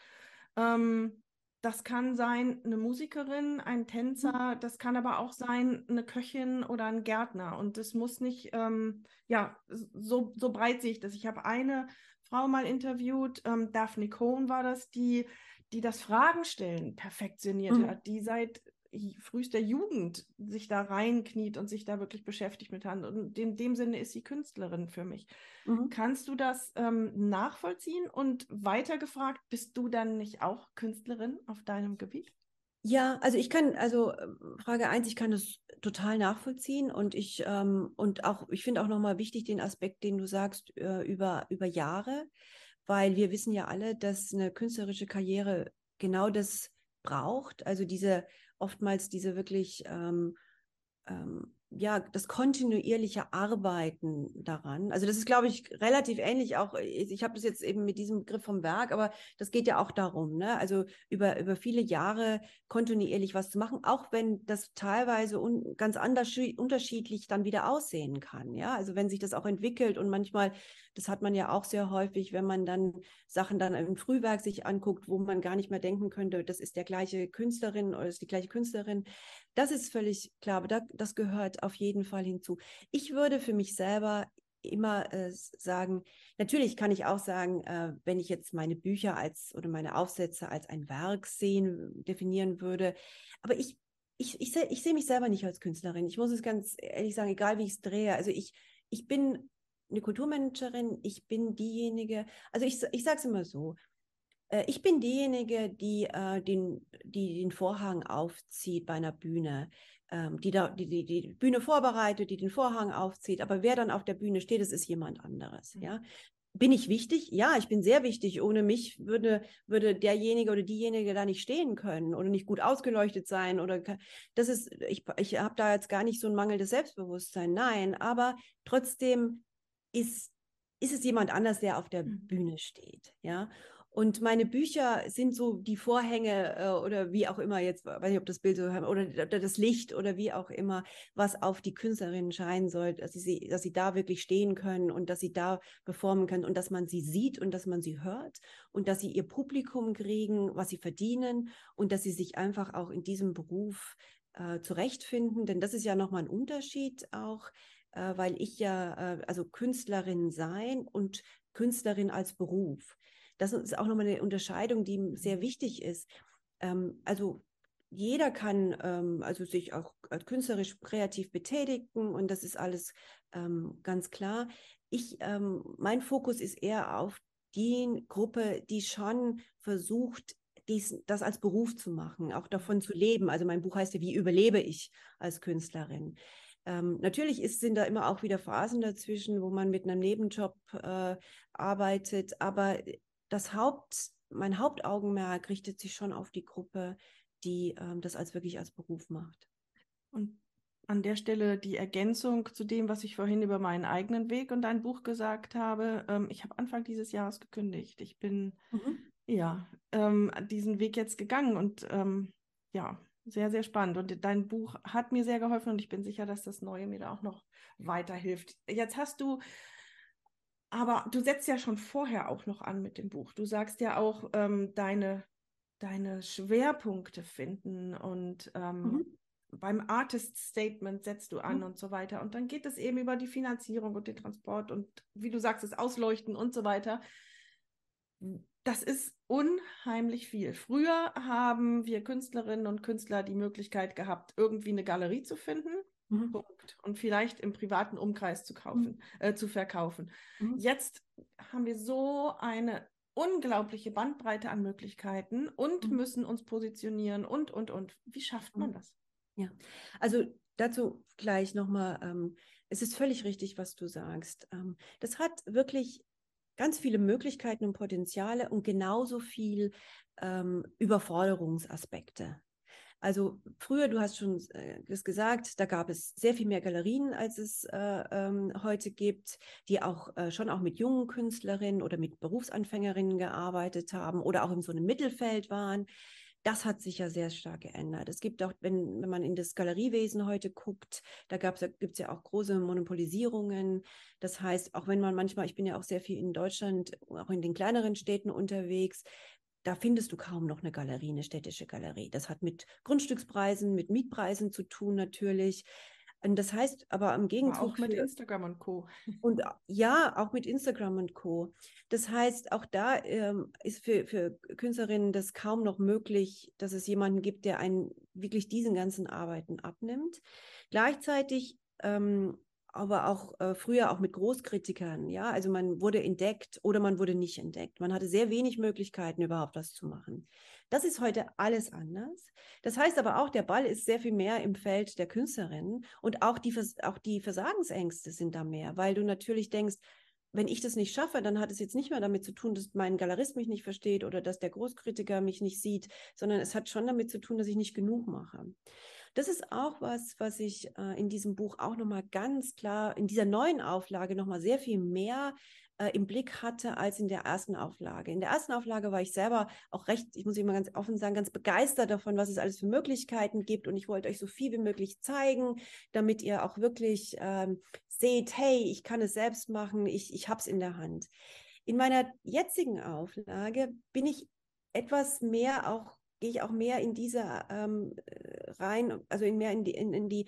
Ähm, das kann sein eine Musikerin, ein Tänzer, mhm. das kann aber auch sein eine Köchin oder ein Gärtner. Und das muss nicht, ähm, ja, so, so breit sehe ich das. Ich habe eine Frau mal interviewt, ähm, Daphne Cohn war das, die, die das Fragenstellen perfektioniert mhm. hat, die seit frühester Jugend sich da reinkniet und sich da wirklich beschäftigt mit hat. Und in dem Sinne ist sie Künstlerin für mich. Mhm. Kannst du das ähm, nachvollziehen? Und weitergefragt, bist du dann nicht auch Künstlerin auf deinem Gebiet? Ja, also ich kann, also Frage eins, ich kann das total nachvollziehen und ich ähm, und auch, ich finde auch nochmal wichtig den Aspekt, den du sagst, äh, über, über Jahre, weil wir wissen ja alle, dass eine künstlerische Karriere genau das braucht, also diese oftmals diese wirklich ähm, ähm, ja, das kontinuierliche Arbeiten daran. Also das ist, glaube ich, relativ ähnlich auch. Ich habe das jetzt eben mit diesem Begriff vom Werk, aber das geht ja auch darum, ne? Also über, über viele Jahre kontinuierlich was zu machen, auch wenn das teilweise un, ganz anders unterschiedlich dann wieder aussehen kann. Ja, also wenn sich das auch entwickelt und manchmal, das hat man ja auch sehr häufig, wenn man dann Sachen dann im Frühwerk sich anguckt, wo man gar nicht mehr denken könnte, das ist der gleiche Künstlerin oder ist die gleiche Künstlerin. Das ist völlig klar, aber da, das gehört auf jeden Fall hinzu. Ich würde für mich selber immer äh, sagen, natürlich kann ich auch sagen, äh, wenn ich jetzt meine Bücher als oder meine Aufsätze als ein Werk sehen, definieren würde, aber ich, ich, ich, seh, ich sehe mich selber nicht als Künstlerin. Ich muss es ganz ehrlich sagen, egal wie ich es drehe. Also ich, ich bin eine Kulturmanagerin, ich bin diejenige, also ich, ich sage es immer so, ich bin diejenige, die, äh, den, die den Vorhang aufzieht bei einer Bühne, ähm, die, da, die, die die Bühne vorbereitet, die den Vorhang aufzieht. Aber wer dann auf der Bühne steht, das ist jemand anderes. Mhm. Ja? Bin ich wichtig? Ja, ich bin sehr wichtig. Ohne mich würde, würde derjenige oder diejenige da nicht stehen können oder nicht gut ausgeleuchtet sein. Oder das ist, ich, ich habe da jetzt gar nicht so ein mangelndes Selbstbewusstsein. Nein, aber trotzdem ist, ist es jemand anders, der auf der mhm. Bühne steht. Ja. Und meine Bücher sind so die Vorhänge äh, oder wie auch immer jetzt, weiß nicht, ob das Bild so oder, oder, das Licht oder wie auch immer, was auf die Künstlerinnen scheinen soll, dass sie, dass sie da wirklich stehen können und dass sie da performen können und dass man sie sieht und dass man sie hört und dass sie ihr Publikum kriegen, was sie verdienen und dass sie sich einfach auch in diesem Beruf äh, zurechtfinden. Denn das ist ja nochmal ein Unterschied auch, äh, weil ich ja, äh, also Künstlerin sein und Künstlerin als Beruf das ist auch nochmal eine Unterscheidung, die sehr mhm. wichtig ist. Ähm, also jeder kann ähm, also sich auch künstlerisch kreativ betätigen und das ist alles ähm, ganz klar. Ich, ähm, mein Fokus ist eher auf die Gruppe, die schon versucht, dies, das als Beruf zu machen, auch davon zu leben. Also mein Buch heißt ja, wie überlebe ich als Künstlerin? Ähm, natürlich ist, sind da immer auch wieder Phasen dazwischen, wo man mit einem Nebenjob äh, arbeitet, aber das Haupt, mein Hauptaugenmerk richtet sich schon auf die Gruppe, die ähm, das als wirklich als Beruf macht. Und an der Stelle die Ergänzung zu dem, was ich vorhin über meinen eigenen Weg und dein Buch gesagt habe. Ähm, ich habe Anfang dieses Jahres gekündigt. Ich bin mhm. ja ähm, diesen Weg jetzt gegangen und ähm, ja, sehr, sehr spannend. Und dein Buch hat mir sehr geholfen und ich bin sicher, dass das Neue mir da auch noch weiterhilft. Jetzt hast du aber du setzt ja schon vorher auch noch an mit dem Buch. Du sagst ja auch, ähm, deine, deine Schwerpunkte finden und ähm, mhm. beim Artist Statement setzt du an mhm. und so weiter. Und dann geht es eben über die Finanzierung und den Transport und wie du sagst, das Ausleuchten und so weiter. Das ist unheimlich viel. Früher haben wir Künstlerinnen und Künstler die Möglichkeit gehabt, irgendwie eine Galerie zu finden Mhm. Punkt. Und vielleicht im privaten Umkreis zu kaufen, mhm. äh, zu verkaufen. Mhm. Jetzt haben wir so eine unglaubliche Bandbreite an Möglichkeiten und mhm. müssen uns positionieren und, und, und. Wie schafft man mhm. das? Ja, also dazu gleich nochmal, ähm, es ist völlig richtig, was du sagst. Ähm, das hat wirklich ganz viele Möglichkeiten und Potenziale und genauso viel ähm, Überforderungsaspekte. Also früher, du hast schon äh, das gesagt, da gab es sehr viel mehr Galerien, als es äh, ähm, heute gibt, die auch äh, schon auch mit jungen Künstlerinnen oder mit Berufsanfängerinnen gearbeitet haben oder auch in so einem Mittelfeld waren. Das hat sich ja sehr stark geändert. Es gibt auch, wenn, wenn man in das Galeriewesen heute guckt, da gibt es ja auch große Monopolisierungen. Das heißt, auch wenn man manchmal, ich bin ja auch sehr viel in Deutschland, auch in den kleineren Städten unterwegs, da findest du kaum noch eine Galerie, eine städtische Galerie. Das hat mit Grundstückspreisen, mit Mietpreisen zu tun natürlich. Und das heißt aber im Gegenzug. Aber auch mit Instagram und Co. Und ja, auch mit Instagram und Co. Das heißt, auch da ähm, ist für, für Künstlerinnen das kaum noch möglich, dass es jemanden gibt, der einen wirklich diesen ganzen Arbeiten abnimmt. Gleichzeitig ähm, aber auch äh, früher auch mit Großkritikern, ja, also man wurde entdeckt oder man wurde nicht entdeckt. Man hatte sehr wenig Möglichkeiten, überhaupt was zu machen. Das ist heute alles anders. Das heißt aber auch, der Ball ist sehr viel mehr im Feld der Künstlerinnen und auch die, auch die Versagensängste sind da mehr, weil du natürlich denkst, wenn ich das nicht schaffe, dann hat es jetzt nicht mehr damit zu tun, dass mein Galerist mich nicht versteht oder dass der Großkritiker mich nicht sieht, sondern es hat schon damit zu tun, dass ich nicht genug mache. Das ist auch was, was ich äh, in diesem Buch auch nochmal ganz klar, in dieser neuen Auflage nochmal sehr viel mehr äh, im Blick hatte als in der ersten Auflage. In der ersten Auflage war ich selber auch recht, ich muss immer ganz offen sagen, ganz begeistert davon, was es alles für Möglichkeiten gibt. Und ich wollte euch so viel wie möglich zeigen, damit ihr auch wirklich ähm, seht, hey, ich kann es selbst machen, ich, ich habe es in der Hand. In meiner jetzigen Auflage bin ich etwas mehr auch gehe ich auch mehr in diese ähm, rein, also in mehr in die, in, in die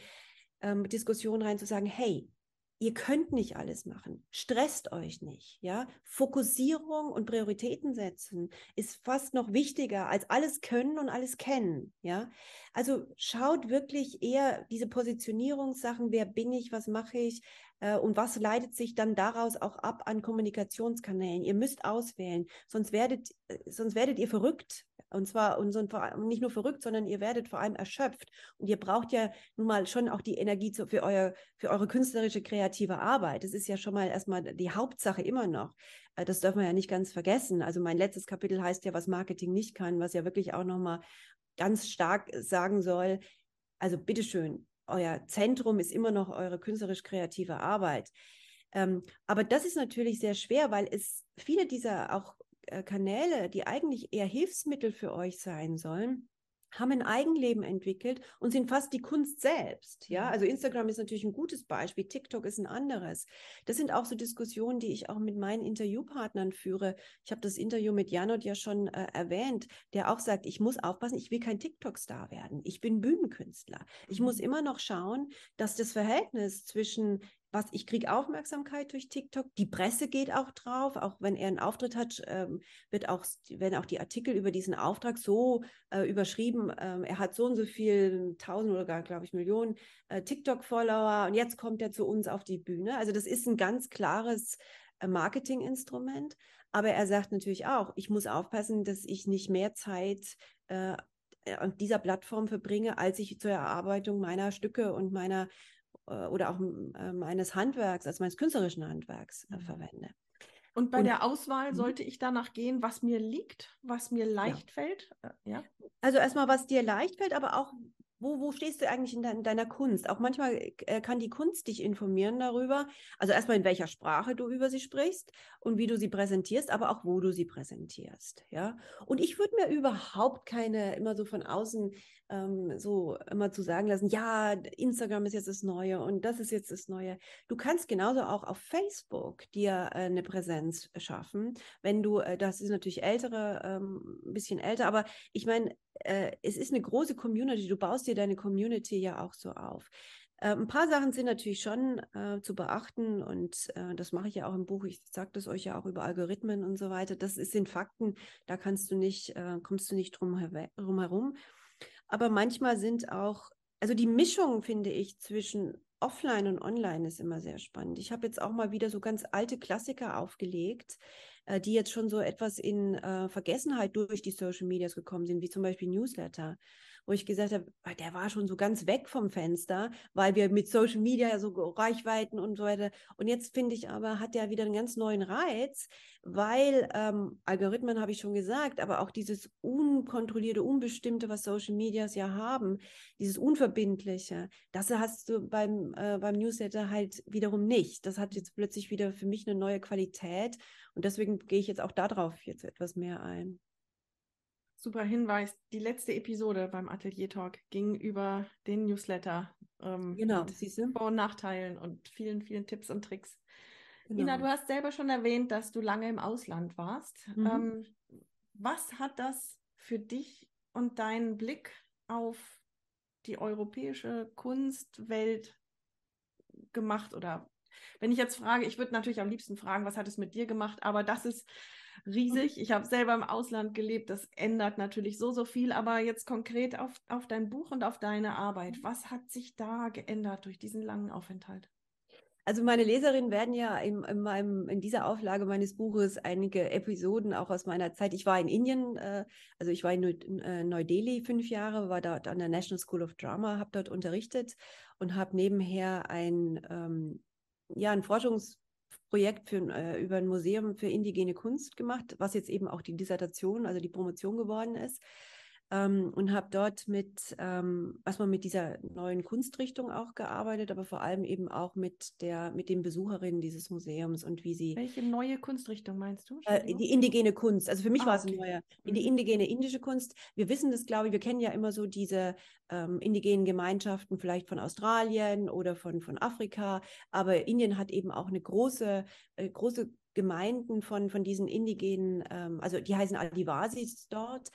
ähm, Diskussion rein, zu sagen, hey, ihr könnt nicht alles machen. Stresst euch nicht, ja? Fokussierung und Prioritäten setzen ist fast noch wichtiger als alles können und alles kennen, ja? Also schaut wirklich eher diese Positionierungssachen, wer bin ich, was mache ich äh, und was leitet sich dann daraus auch ab an Kommunikationskanälen. Ihr müsst auswählen, sonst werdet, äh, sonst werdet ihr verrückt, und zwar und so, nicht nur verrückt, sondern ihr werdet vor allem erschöpft. Und ihr braucht ja nun mal schon auch die Energie zu, für, euer, für eure künstlerische, kreative Arbeit. Das ist ja schon mal erstmal die Hauptsache immer noch. Äh, das dürfen wir ja nicht ganz vergessen. Also mein letztes Kapitel heißt ja, was Marketing nicht kann, was ja wirklich auch nochmal ganz stark sagen soll. Also bitteschön, euer Zentrum ist immer noch eure künstlerisch-kreative Arbeit. Ähm, aber das ist natürlich sehr schwer, weil es viele dieser auch äh, Kanäle, die eigentlich eher Hilfsmittel für euch sein sollen, haben ein Eigenleben entwickelt und sind fast die Kunst selbst. Ja, mhm. also Instagram ist natürlich ein gutes Beispiel, TikTok ist ein anderes. Das sind auch so Diskussionen, die ich auch mit meinen Interviewpartnern führe. Ich habe das Interview mit Janot ja schon äh, erwähnt, der auch sagt, ich muss aufpassen, ich will kein TikTok-Star werden. Ich bin Bühnenkünstler. Ich muss mhm. immer noch schauen, dass das Verhältnis zwischen was ich kriege Aufmerksamkeit durch TikTok. Die Presse geht auch drauf, auch wenn er einen Auftritt hat, ähm, wird auch, werden auch die Artikel über diesen Auftrag so äh, überschrieben. Ähm, er hat so und so viel tausend oder gar, glaube ich, Millionen äh, TikTok-Follower und jetzt kommt er zu uns auf die Bühne. Also das ist ein ganz klares äh, Marketinginstrument. Aber er sagt natürlich auch, ich muss aufpassen, dass ich nicht mehr Zeit äh, an dieser Plattform verbringe, als ich zur Erarbeitung meiner Stücke und meiner äh, oder auch äh, meines Handwerks, also meines künstlerischen Handwerks äh, mhm. verwende. Und bei und, der Auswahl mhm. sollte ich danach gehen, was mir liegt, was mir leicht ja. fällt? Ja. Also erstmal, was dir leicht fällt, aber auch, wo, wo stehst du eigentlich in, de in deiner Kunst? Auch manchmal äh, kann die Kunst dich informieren darüber. Also erstmal in welcher Sprache du über sie sprichst und wie du sie präsentierst, aber auch wo du sie präsentierst. Ja. Und ich würde mir überhaupt keine immer so von außen ähm, so immer zu sagen lassen, ja, Instagram ist jetzt das Neue und das ist jetzt das Neue. Du kannst genauso auch auf Facebook dir äh, eine Präsenz schaffen, wenn du, äh, das ist natürlich ältere, ähm, ein bisschen älter, aber ich meine, äh, es ist eine große Community. Du baust dir deine Community ja auch so auf. Äh, ein paar Sachen sind natürlich schon äh, zu beachten und äh, das mache ich ja auch im Buch. Ich sage das euch ja auch über Algorithmen und so weiter. Das ist, sind Fakten, da kannst du nicht, äh, kommst du nicht drum, herum. Aber manchmal sind auch, also die Mischung, finde ich, zwischen Offline und Online ist immer sehr spannend. Ich habe jetzt auch mal wieder so ganz alte Klassiker aufgelegt, äh, die jetzt schon so etwas in äh, Vergessenheit durch die Social Medias gekommen sind, wie zum Beispiel Newsletter wo ich gesagt habe, der war schon so ganz weg vom Fenster, weil wir mit Social Media ja so Reichweiten und so weiter. Und jetzt finde ich aber, hat der wieder einen ganz neuen Reiz, weil ähm, Algorithmen habe ich schon gesagt, aber auch dieses unkontrollierte, unbestimmte, was Social Medias ja haben, dieses Unverbindliche, das hast du beim, äh, beim Newsletter halt wiederum nicht. Das hat jetzt plötzlich wieder für mich eine neue Qualität und deswegen gehe ich jetzt auch darauf jetzt etwas mehr ein. Super Hinweis. Die letzte Episode beim Atelier Talk ging über den Newsletter. Ähm, genau? Vor- und Nachteilen und vielen, vielen Tipps und Tricks. Genau. Ina, du hast selber schon erwähnt, dass du lange im Ausland warst. Mhm. Ähm, was hat das für dich und deinen Blick auf die europäische Kunstwelt gemacht? Oder wenn ich jetzt frage, ich würde natürlich am liebsten fragen, was hat es mit dir gemacht? Aber das ist riesig. Ich habe selber im Ausland gelebt. Das ändert natürlich so, so viel. Aber jetzt konkret auf, auf dein Buch und auf deine Arbeit. Was hat sich da geändert durch diesen langen Aufenthalt? Also meine Leserinnen werden ja in, in, meinem, in dieser Auflage meines Buches einige Episoden auch aus meiner Zeit. Ich war in Indien, äh, also ich war in äh, Neu-Delhi fünf Jahre, war dort an der National School of Drama, habe dort unterrichtet und habe nebenher ein, ähm, ja, ein Forschungs Projekt für, äh, über ein Museum für indigene Kunst gemacht, was jetzt eben auch die Dissertation, also die Promotion geworden ist ähm, und habe dort mit, ähm, erstmal mit dieser neuen Kunstrichtung auch gearbeitet, aber vor allem eben auch mit der, mit den Besucherinnen dieses Museums und wie sie. Welche neue Kunstrichtung meinst du? Äh, die indigene Kunst. Also für mich ah, war es okay. ein neuer. Mhm. Die indigene indische Kunst. Wir wissen das, glaube ich, wir kennen ja immer so diese ähm, indigenen Gemeinschaften, vielleicht von Australien oder von, von Afrika, aber Indien hat eben auch eine große, äh, große Gemeinden von, von diesen indigenen, ähm, also die heißen Adivasis dort,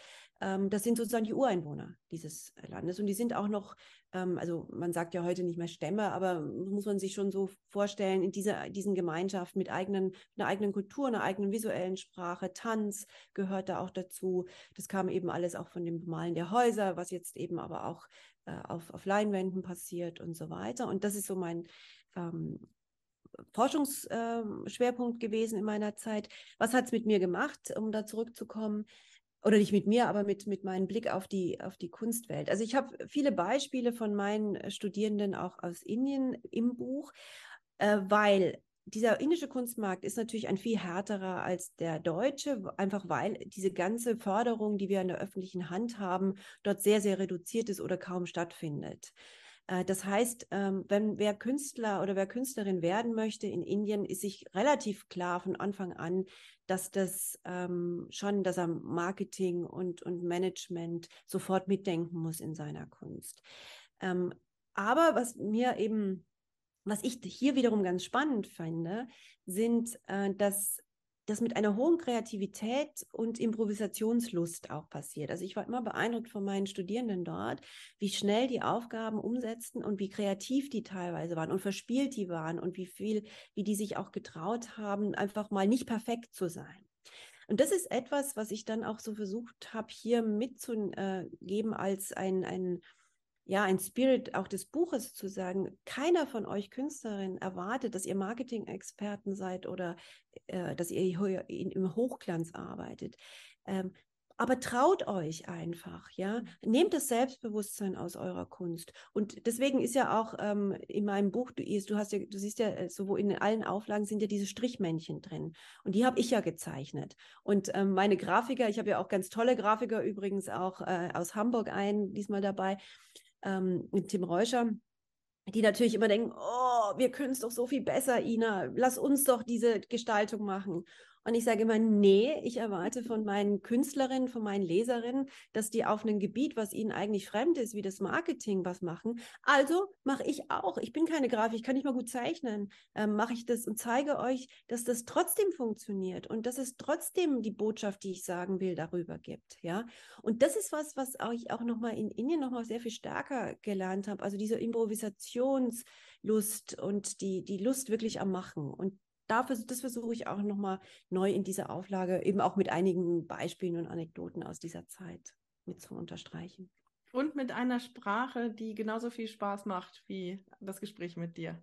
das sind sozusagen die Ureinwohner dieses Landes. Und die sind auch noch, ähm, also man sagt ja heute nicht mehr Stämme, aber muss man sich schon so vorstellen, in dieser, diesen Gemeinschaften mit eigenen, einer eigenen Kultur, einer eigenen visuellen Sprache, Tanz gehört da auch dazu. Das kam eben alles auch von dem Bemalen der Häuser, was jetzt eben aber auch äh, auf, auf Leinwänden passiert und so weiter. Und das ist so mein ähm, Forschungsschwerpunkt äh, gewesen in meiner Zeit. Was hat es mit mir gemacht, um da zurückzukommen? Oder nicht mit mir, aber mit, mit meinem Blick auf die, auf die Kunstwelt. Also ich habe viele Beispiele von meinen Studierenden auch aus Indien im Buch, äh, weil dieser indische Kunstmarkt ist natürlich ein viel härterer als der deutsche, einfach weil diese ganze Förderung, die wir in der öffentlichen Hand haben, dort sehr, sehr reduziert ist oder kaum stattfindet. Äh, das heißt, ähm, wenn wer Künstler oder wer Künstlerin werden möchte in Indien, ist sich relativ klar von Anfang an, dass das ähm, schon, dass er Marketing und, und Management sofort mitdenken muss in seiner Kunst. Ähm, aber was mir eben was ich hier wiederum ganz spannend finde, sind, äh, dass das mit einer hohen Kreativität und Improvisationslust auch passiert. Also ich war immer beeindruckt von meinen Studierenden dort, wie schnell die Aufgaben umsetzten und wie kreativ die teilweise waren und verspielt die waren und wie viel, wie die sich auch getraut haben, einfach mal nicht perfekt zu sein. Und das ist etwas, was ich dann auch so versucht habe, hier mitzugeben als ein, ein ja, ein Spirit auch des Buches zu sagen, keiner von euch Künstlerinnen erwartet, dass ihr Marketing-Experten seid oder äh, dass ihr im Hochglanz arbeitet. Ähm, aber traut euch einfach, ja. Nehmt das Selbstbewusstsein aus eurer Kunst. Und deswegen ist ja auch ähm, in meinem Buch, du, du hast ja, du siehst ja, äh, so wo in allen Auflagen sind ja diese Strichmännchen drin. Und die habe ich ja gezeichnet. Und ähm, meine Grafiker, ich habe ja auch ganz tolle Grafiker übrigens auch äh, aus Hamburg ein, diesmal dabei ähm, mit Tim Reuscher, die natürlich immer denken, oh, wir können es doch so viel besser, Ina, lass uns doch diese Gestaltung machen. Und ich sage immer, nee, ich erwarte von meinen Künstlerinnen, von meinen Leserinnen, dass die auf einem Gebiet, was ihnen eigentlich fremd ist, wie das Marketing, was machen. Also mache ich auch. Ich bin keine Grafik, ich kann nicht mal gut zeichnen. Ähm, mache ich das und zeige euch, dass das trotzdem funktioniert und dass es trotzdem die Botschaft, die ich sagen will, darüber gibt. Ja. Und das ist was, was ich auch nochmal in Indien nochmal sehr viel stärker gelernt habe. Also diese Improvisationslust und die, die Lust wirklich am Machen. Und dafür, das versuche ich auch nochmal neu in dieser Auflage, eben auch mit einigen Beispielen und Anekdoten aus dieser Zeit mit zu unterstreichen. Und mit einer Sprache, die genauso viel Spaß macht wie das Gespräch mit dir.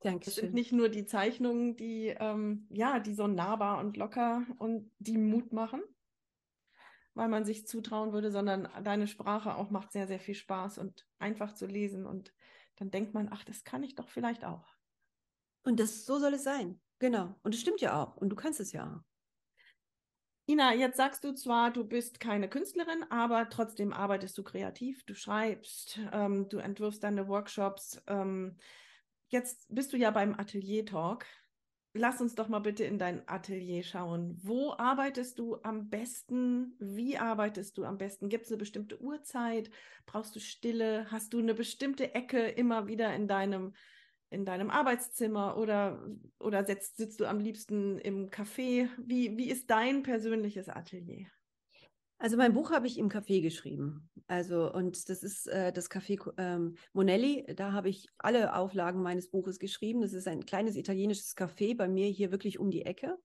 Dankeschön. Es sind nicht nur die Zeichnungen, die, ähm, ja, die so nahbar und locker und die Mut machen, weil man sich zutrauen würde, sondern deine Sprache auch macht sehr, sehr viel Spaß und einfach zu lesen. Und dann denkt man, ach, das kann ich doch vielleicht auch. Und das, so soll es sein. Genau. Und es stimmt ja auch. Und du kannst es ja. Ina, jetzt sagst du zwar, du bist keine Künstlerin, aber trotzdem arbeitest du kreativ, du schreibst, ähm, du entwirfst deine Workshops. Ähm, jetzt bist du ja beim Atelier Talk. Lass uns doch mal bitte in dein Atelier schauen. Wo arbeitest du am besten? Wie arbeitest du am besten? Gibt es eine bestimmte Uhrzeit? Brauchst du Stille? Hast du eine bestimmte Ecke immer wieder in deinem in deinem Arbeitszimmer oder, oder sitzt, sitzt du am liebsten im Café? Wie, wie ist dein persönliches Atelier? Also mein Buch habe ich im Café geschrieben. Also und das ist äh, das Café ähm, Monelli. Da habe ich alle Auflagen meines Buches geschrieben. Das ist ein kleines italienisches Café bei mir hier wirklich um die Ecke.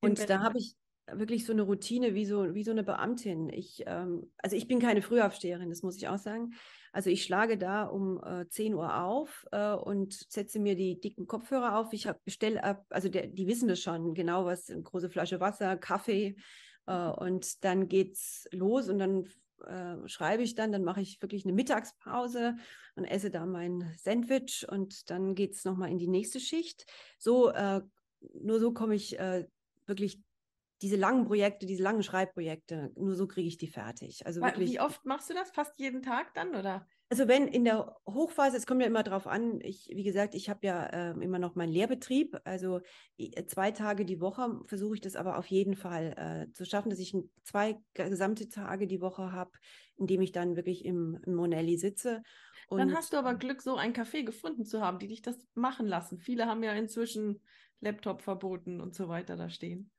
Und da habe ich wirklich so eine Routine wie so, wie so eine Beamtin. Ich, ähm, also ich bin keine Frühaufsteherin, das muss ich auch sagen. Also ich schlage da um äh, 10 Uhr auf äh, und setze mir die dicken Kopfhörer auf. Ich bestelle ab, also der, die wissen das schon genau, was eine große Flasche Wasser, Kaffee äh, und dann geht's los und dann äh, schreibe ich dann, dann mache ich wirklich eine Mittagspause und esse da mein Sandwich und dann geht es nochmal in die nächste Schicht. So, äh, nur so komme ich äh, wirklich diese langen Projekte, diese langen Schreibprojekte, nur so kriege ich die fertig. Also wirklich. Wie oft machst du das? Fast jeden Tag dann, oder? Also wenn in der Hochphase, es kommt ja immer darauf an, ich, wie gesagt, ich habe ja äh, immer noch meinen Lehrbetrieb, also zwei Tage die Woche versuche ich das aber auf jeden Fall äh, zu schaffen, dass ich zwei gesamte Tage die Woche habe, in dem ich dann wirklich im, im Monelli sitze. Und dann hast du aber Glück, so ein Café gefunden zu haben, die dich das machen lassen. Viele haben ja inzwischen Laptop verboten und so weiter da stehen.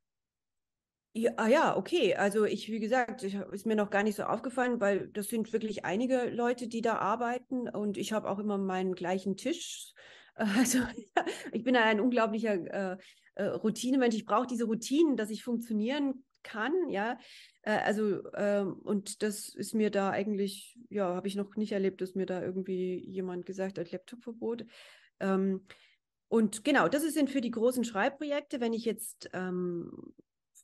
Ja, ah ja, okay. Also ich, wie gesagt, ich, ist mir noch gar nicht so aufgefallen, weil das sind wirklich einige Leute, die da arbeiten und ich habe auch immer meinen gleichen Tisch. Also ich bin ein unglaublicher äh, äh, Routinemensch. Ich brauche diese Routinen, dass ich funktionieren kann, ja. Äh, also äh, und das ist mir da eigentlich, ja, habe ich noch nicht erlebt, dass mir da irgendwie jemand gesagt hat, Laptopverbot. Ähm, und genau, das sind für die großen Schreibprojekte. Wenn ich jetzt ähm,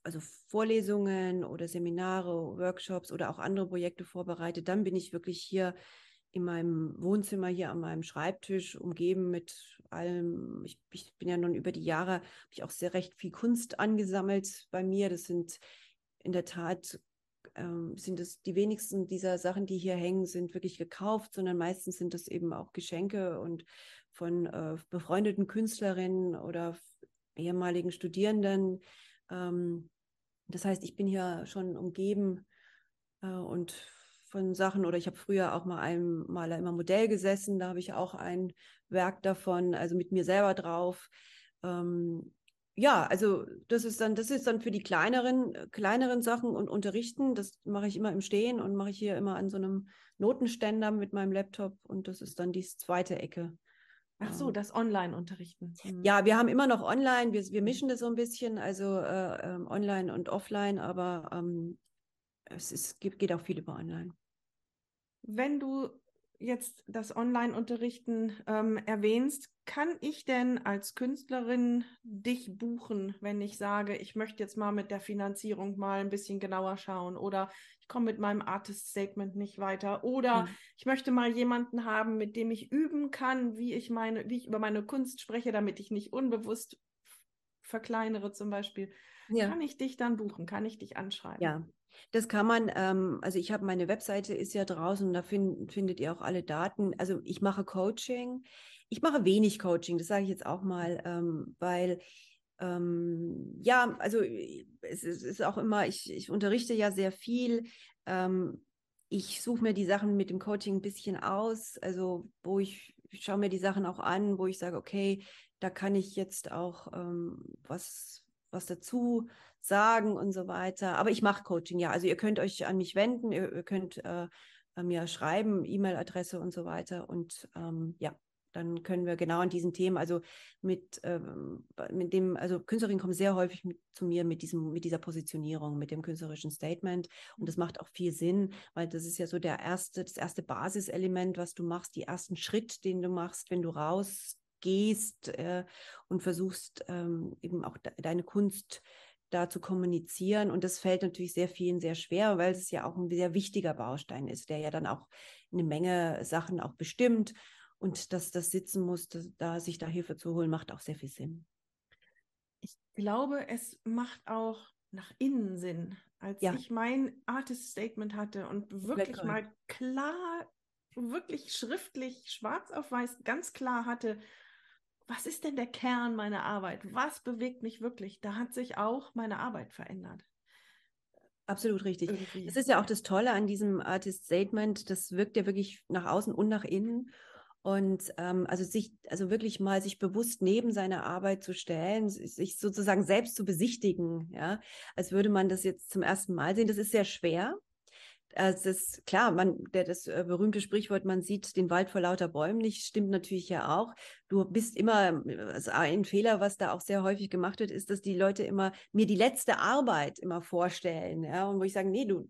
also Vorlesungen oder Seminare, Workshops oder auch andere Projekte vorbereite, dann bin ich wirklich hier in meinem Wohnzimmer, hier an meinem Schreibtisch, umgeben mit allem. Ich, ich bin ja nun über die Jahre, habe ich auch sehr recht viel Kunst angesammelt bei mir. Das sind in der Tat ähm, sind es die wenigsten dieser Sachen, die hier hängen, sind wirklich gekauft, sondern meistens sind das eben auch Geschenke und von äh, befreundeten Künstlerinnen oder ehemaligen Studierenden. Ähm, das heißt, ich bin hier schon umgeben äh, und von Sachen oder ich habe früher auch mal einem Maler immer Modell gesessen, da habe ich auch ein Werk davon, also mit mir selber drauf. Ähm, ja, also das ist dann, das ist dann für die kleineren, kleineren Sachen und Unterrichten. Das mache ich immer im Stehen und mache ich hier immer an so einem Notenständer mit meinem Laptop und das ist dann die zweite Ecke. Ach so, das Online-Unterrichten. Mhm. Ja, wir haben immer noch Online, wir, wir mischen das so ein bisschen, also äh, ähm, Online und Offline, aber ähm, es ist, geht auch viel über Online. Wenn du jetzt das Online-Unterrichten ähm, erwähnst, kann ich denn als Künstlerin dich buchen, wenn ich sage, ich möchte jetzt mal mit der Finanzierung mal ein bisschen genauer schauen oder ich komme mit meinem Artist-Statement nicht weiter oder mhm. ich möchte mal jemanden haben, mit dem ich üben kann, wie ich meine, wie ich über meine Kunst spreche, damit ich nicht unbewusst verkleinere zum Beispiel. Ja. Kann ich dich dann buchen? Kann ich dich anschreiben? Ja, das kann man, ähm, also ich habe meine Webseite ist ja draußen, da find, findet ihr auch alle Daten. Also ich mache Coaching. Ich mache wenig Coaching, das sage ich jetzt auch mal, ähm, weil ähm, ja, also es, es, ist auch immer, ich, ich unterrichte ja sehr viel. Ähm, ich suche mir die Sachen mit dem Coaching ein bisschen aus, also wo ich, ich schaue mir die Sachen auch an, wo ich sage, okay, da kann ich jetzt auch ähm, was was dazu sagen und so weiter. Aber ich mache Coaching, ja. Also ihr könnt euch an mich wenden, ihr, ihr könnt äh, mir schreiben, E-Mail-Adresse und so weiter. Und ähm, ja, dann können wir genau an diesen Themen, also mit, ähm, mit dem, also Künstlerinnen kommen sehr häufig mit, zu mir mit diesem, mit dieser Positionierung, mit dem künstlerischen Statement. Und das macht auch viel Sinn, weil das ist ja so der erste, das erste Basiselement, was du machst, die ersten Schritt, den du machst, wenn du rausgehst äh, und versuchst ähm, eben auch de deine Kunst da zu kommunizieren. Und das fällt natürlich sehr vielen sehr schwer, weil es ja auch ein sehr wichtiger Baustein ist, der ja dann auch eine Menge Sachen auch bestimmt. Und dass das sitzen muss, da sich da Hilfe zu holen, macht auch sehr viel Sinn. Ich glaube, es macht auch nach innen Sinn. Als ja. ich mein Artist Statement hatte und wirklich mal klar, wirklich schriftlich, schwarz auf weiß, ganz klar hatte, was ist denn der Kern meiner Arbeit? Was bewegt mich wirklich? Da hat sich auch meine Arbeit verändert. Absolut richtig. Irgendwie. Das ist ja auch das Tolle an diesem Artist Statement. Das wirkt ja wirklich nach außen und nach innen. Und ähm, also sich, also wirklich mal sich bewusst neben seine Arbeit zu stellen, sich sozusagen selbst zu besichtigen, ja, als würde man das jetzt zum ersten Mal sehen. Das ist sehr schwer. Es ist klar, man, der, das äh, berühmte Sprichwort, man sieht den Wald vor lauter Bäumen nicht, stimmt natürlich ja auch. Du bist immer, also ein Fehler, was da auch sehr häufig gemacht wird, ist, dass die Leute immer mir die letzte Arbeit immer vorstellen. Ja, und wo ich sage, nee, du,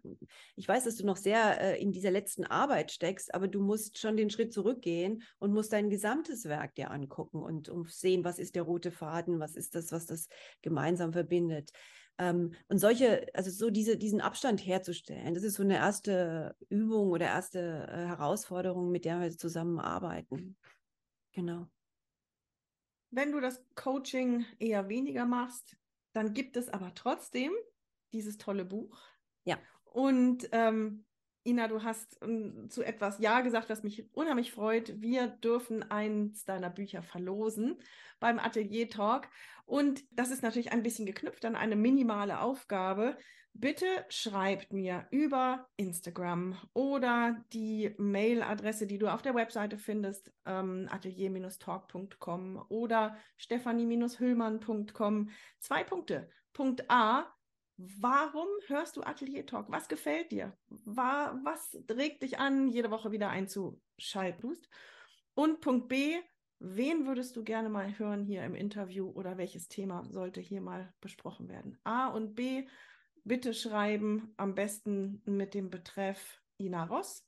ich weiß, dass du noch sehr äh, in dieser letzten Arbeit steckst, aber du musst schon den Schritt zurückgehen und musst dein gesamtes Werk dir angucken und um sehen, was ist der rote Faden, was ist das, was das gemeinsam verbindet. Ähm, und solche, also so diese, diesen Abstand herzustellen, das ist so eine erste Übung oder erste äh, Herausforderung, mit der wir zusammenarbeiten. Genau. Wenn du das Coaching eher weniger machst, dann gibt es aber trotzdem dieses tolle Buch. Ja. Und ähm, Ina, du hast ähm, zu etwas Ja gesagt, was mich unheimlich freut. Wir dürfen eins deiner Bücher verlosen beim Atelier Talk. Und das ist natürlich ein bisschen geknüpft an eine minimale Aufgabe. Bitte schreibt mir über Instagram oder die Mailadresse, die du auf der Webseite findest, ähm, atelier-talk.com oder stephanie-hüllmann.com. Zwei Punkte. Punkt A, Warum hörst du Atelier Talk? Was gefällt dir? War, was regt dich an, jede Woche wieder einzuschalten? Und Punkt B, wen würdest du gerne mal hören hier im Interview oder welches Thema sollte hier mal besprochen werden? A und B, bitte schreiben, am besten mit dem Betreff Ina Ross.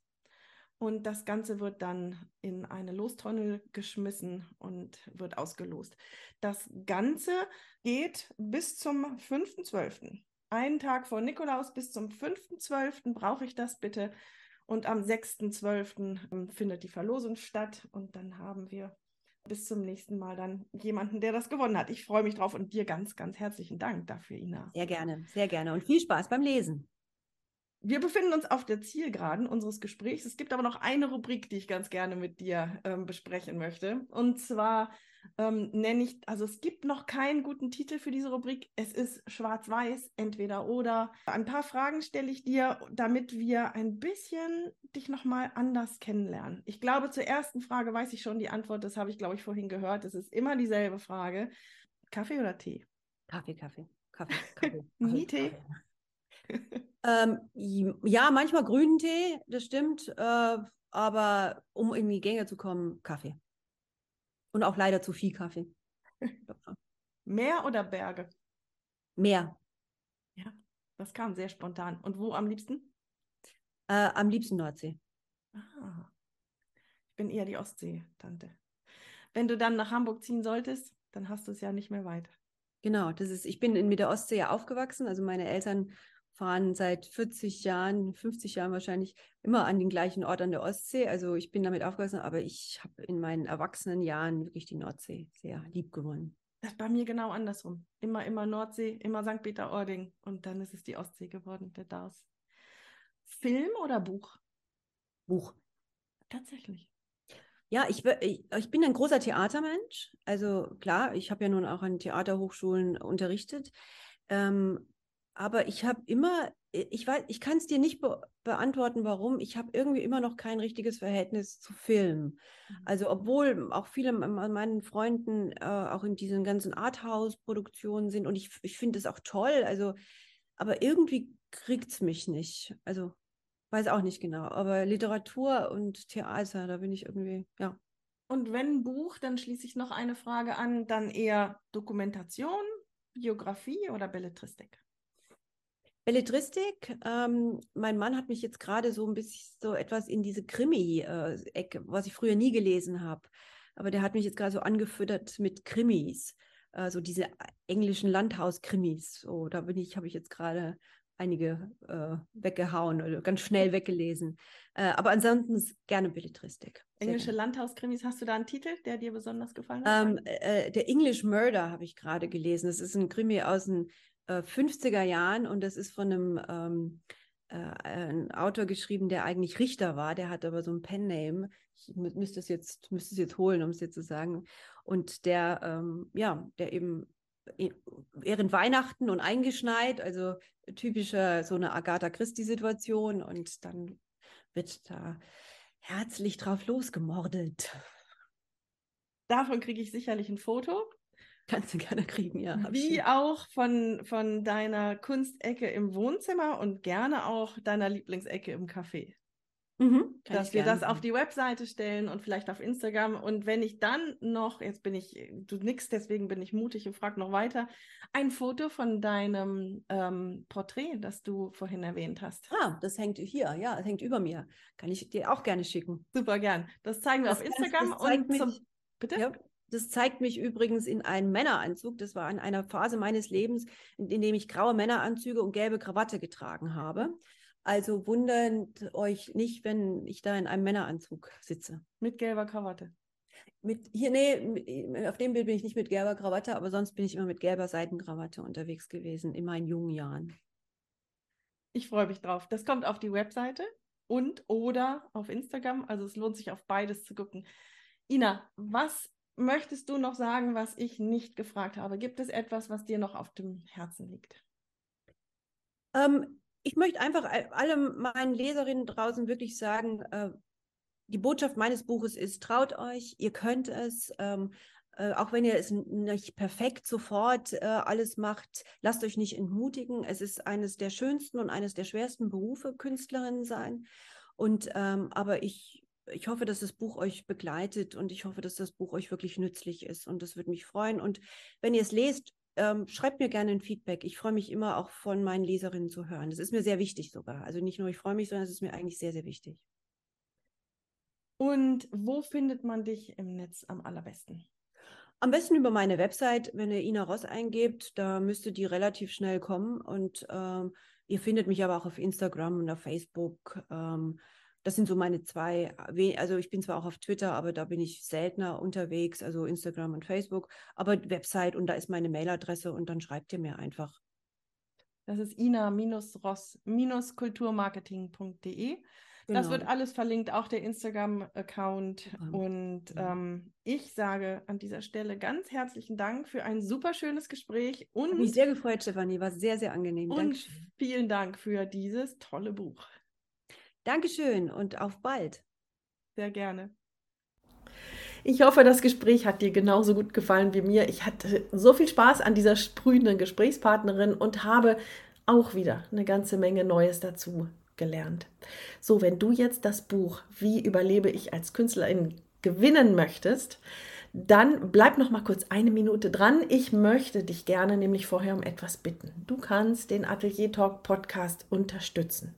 Und das Ganze wird dann in eine Lostonne geschmissen und wird ausgelost. Das Ganze geht bis zum 5.12 einen Tag vor Nikolaus bis zum 5.12. brauche ich das bitte. Und am 6.12. Ähm, findet die Verlosung statt. Und dann haben wir bis zum nächsten Mal dann jemanden, der das gewonnen hat. Ich freue mich drauf und dir ganz, ganz herzlichen Dank dafür, Ina. Sehr gerne, sehr gerne und viel Spaß beim Lesen. Wir befinden uns auf der Zielgeraden unseres Gesprächs. Es gibt aber noch eine Rubrik, die ich ganz gerne mit dir ähm, besprechen möchte. Und zwar ähm, nenne ich, also es gibt noch keinen guten Titel für diese Rubrik. Es ist schwarz-weiß, entweder oder. Ein paar Fragen stelle ich dir, damit wir ein bisschen dich nochmal anders kennenlernen. Ich glaube, zur ersten Frage weiß ich schon die Antwort. Das habe ich, glaube ich, vorhin gehört. Es ist immer dieselbe Frage. Kaffee oder Tee? Kaffee, Kaffee. Kaffee, Kaffee. Nie Tee? ähm, ja, manchmal grünen Tee, das stimmt. Äh, aber um in die Gänge zu kommen, Kaffee. Und auch leider zu viel Kaffee. Meer oder Berge? Meer. Ja, das kam sehr spontan. Und wo am liebsten? Äh, am liebsten Nordsee. Ah, ich bin eher die Ostsee-Tante. Wenn du dann nach Hamburg ziehen solltest, dann hast du es ja nicht mehr weit. Genau, das ist, ich bin in, mit der Ostsee ja aufgewachsen. Also meine Eltern fahren seit 40 Jahren, 50 Jahren wahrscheinlich immer an den gleichen Ort an der Ostsee. Also ich bin damit aufgewachsen, aber ich habe in meinen erwachsenen Jahren wirklich die Nordsee sehr lieb gewonnen. Das bei mir genau andersrum. Immer, immer Nordsee, immer St. Peter-Ording und dann ist es die Ostsee geworden, der Daus. Film oder Buch? Buch. Tatsächlich. Ja, ich, ich, ich bin ein großer Theatermensch. Also klar, ich habe ja nun auch an Theaterhochschulen unterrichtet. Ähm, aber ich habe immer, ich weiß, ich kann es dir nicht be beantworten, warum. Ich habe irgendwie immer noch kein richtiges Verhältnis zu Film. Mhm. Also obwohl auch viele meinen Freunden äh, auch in diesen ganzen Arthouse-Produktionen sind und ich, ich finde es auch toll. Also, aber irgendwie kriegt es mich nicht. Also weiß auch nicht genau. Aber Literatur und Theater, da bin ich irgendwie, ja. Und wenn Buch, dann schließe ich noch eine Frage an, dann eher Dokumentation, Biografie oder Belletristik? Belletristik, ähm, mein Mann hat mich jetzt gerade so ein bisschen so etwas in diese Krimi-Ecke, was ich früher nie gelesen habe. Aber der hat mich jetzt gerade so angefüttert mit Krimis, äh, so diese englischen Landhaus-Krimis. So, da bin ich, habe ich jetzt gerade einige äh, weggehauen oder ganz schnell weggelesen. Äh, aber ansonsten gerne Belletristik. Englische Landhauskrimis, hast du da einen Titel, der dir besonders gefallen hat? Ähm, äh, der English Murder habe ich gerade gelesen. Das ist ein Krimi aus den 50er äh, Jahren und das ist von einem ähm, äh, ein Autor geschrieben, der eigentlich Richter war, der hat aber so ein Pen-Name. Ich müsste es jetzt, müsste es jetzt holen, um es dir zu sagen. Und der, ähm, ja, der eben während Weihnachten und eingeschneit, also typischer so eine Agatha Christie-Situation und dann wird da herzlich drauf losgemordet. Davon kriege ich sicherlich ein Foto. Kannst du gerne kriegen, ja. Wie auch von, von deiner Kunstecke im Wohnzimmer und gerne auch deiner Lieblingsecke im Café. Mhm, dass wir das auf die Webseite stellen und vielleicht auf Instagram. Und wenn ich dann noch, jetzt bin ich, du nix, deswegen bin ich mutig und frag noch weiter, ein Foto von deinem ähm, Porträt, das du vorhin erwähnt hast. Ah, das hängt hier, ja, das hängt über mir. Kann ich dir auch gerne schicken. Super gern. Das zeigen wir das auf Instagram und mich, zum, bitte? Ja, das zeigt mich übrigens in einem Männeranzug. Das war in einer Phase meines Lebens, in, in dem ich graue Männeranzüge und gelbe Krawatte getragen habe. Also wundert euch nicht, wenn ich da in einem Männeranzug sitze. Mit gelber Krawatte. Mit, hier, nee, auf dem Bild bin ich nicht mit gelber Krawatte, aber sonst bin ich immer mit gelber Seidenkrawatte unterwegs gewesen in meinen jungen Jahren. Ich freue mich drauf. Das kommt auf die Webseite und oder auf Instagram. Also es lohnt sich auf beides zu gucken. Ina, was möchtest du noch sagen, was ich nicht gefragt habe? Gibt es etwas, was dir noch auf dem Herzen liegt? Ähm, ich möchte einfach allen meinen Leserinnen draußen wirklich sagen, äh, die Botschaft meines Buches ist, traut euch, ihr könnt es. Ähm, Äh, auch wenn ihr es nicht perfekt sofort äh, alles macht, lasst euch nicht entmutigen. Es ist eines der schönsten und eines der schwersten Berufe, Künstlerin sein. Und ähm, aber ich, ich hoffe, dass das Buch euch begleitet und ich hoffe, dass das Buch euch wirklich nützlich ist. Und das würde mich freuen. Und wenn ihr es lest, ähm, schreibt mir gerne ein Feedback. Ich freue mich immer auch von meinen Leserinnen zu hören. Das ist mir sehr wichtig sogar. Also nicht nur ich freue mich, sondern es ist mir eigentlich sehr, sehr wichtig. Und wo findet man dich im Netz am allerbesten? Am besten über meine Website, wenn ihr Ina Ross eingebt, da müsste die relativ schnell kommen. Und ähm, ihr findet mich aber auch auf Instagram und auf Facebook. Ähm, das sind so meine zwei, also ich bin zwar auch auf Twitter, aber da bin ich seltener unterwegs, also Instagram und Facebook, aber Website und da ist meine Mailadresse und dann schreibt ihr mir einfach. Das ist ina-ross-kulturmarketing.de. Genau. Das wird genau. alles verlinkt, auch der Instagram-Account. Und ähm, ich sage an dieser Stelle ganz herzlichen Dank für ein super schönes Gespräch. Und Hat mich sehr gefreut, Stefanie. War sehr, sehr angenehm. Und Dankeschön. vielen Dank für dieses tolle Buch. Dankeschön und auf bald. Sehr gerne. Ich hoffe, das Gespräch hat dir genauso gut gefallen wie mir. Ich hatte so viel Spaß an dieser sprühenden Gesprächspartnerin und habe auch wieder eine ganze Menge Neues dazu gelernt. So, wenn du jetzt das Buch Wie überlebe ich als Künstlerin gewinnen möchtest, dann bleib noch mal kurz eine Minute dran. Ich möchte dich gerne nämlich vorher um etwas bitten. Du kannst den Atelier Talk Podcast unterstützen.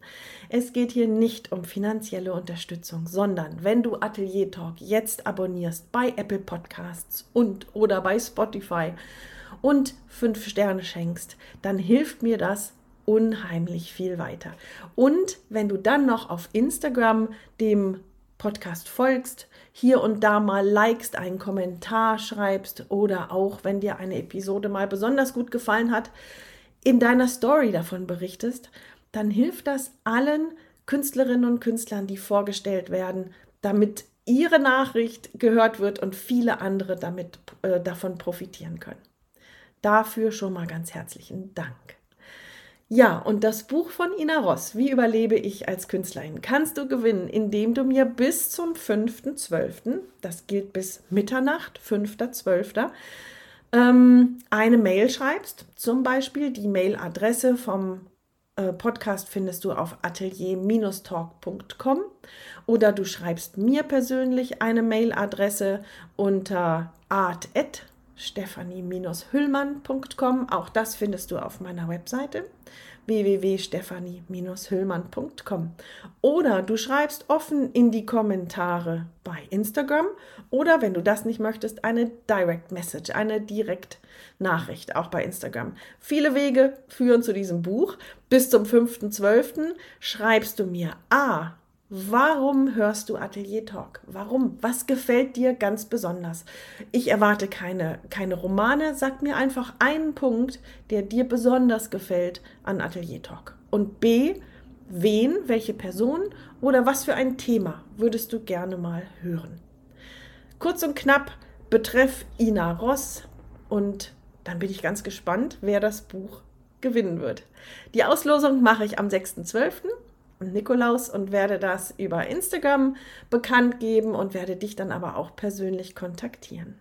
Es geht hier nicht um finanzielle Unterstützung, sondern wenn du Atelier Talk jetzt abonnierst bei Apple Podcasts und oder bei Spotify und fünf Sterne schenkst, dann hilft mir das unheimlich viel weiter. Und wenn du dann noch auf Instagram dem Podcast folgst, hier und da mal likest, einen Kommentar schreibst oder auch, wenn dir eine Episode mal besonders gut gefallen hat, in deiner Story davon berichtest, dann hilft das allen Künstlerinnen und Künstlern, die vorgestellt werden, damit ihre Nachricht gehört wird und viele andere damit äh, davon profitieren können. Dafür schon mal ganz herzlichen Dank. Ja, und das Buch von Ina Ross, Wie überlebe ich als Künstlerin, kannst du gewinnen, indem du mir bis zum 5.12., das gilt bis Mitternacht, 5.12., ähm, eine Mail schreibst. Zum Beispiel die Mailadresse vom äh, Podcast findest du auf atelier-talk.com oder du schreibst mir persönlich eine Mailadresse unter art@ stephanie-hüllmann.com. Auch das findest du auf meiner Webseite www.stephanie-hüllmann.com. Oder du schreibst offen in die Kommentare bei Instagram oder wenn du das nicht möchtest, eine Direct Message, eine Direktnachricht auch bei Instagram. Viele Wege führen zu diesem Buch. Bis zum 5.12. schreibst du mir A. Warum hörst du Atelier Talk? Warum? Was gefällt dir ganz besonders? Ich erwarte keine, keine Romane. Sag mir einfach einen Punkt, der dir besonders gefällt an Atelier Talk. Und B, wen, welche Person oder was für ein Thema würdest du gerne mal hören? Kurz und knapp, betreff Ina Ross und dann bin ich ganz gespannt, wer das Buch gewinnen wird. Die Auslosung mache ich am 6.12. Nikolaus und werde das über Instagram bekannt geben und werde dich dann aber auch persönlich kontaktieren.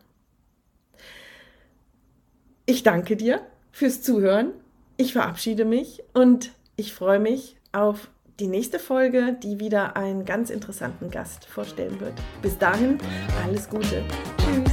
Ich danke dir fürs Zuhören. Ich verabschiede mich und ich freue mich auf die nächste Folge, die wieder einen ganz interessanten Gast vorstellen wird. Bis dahin, alles Gute. Tschüss.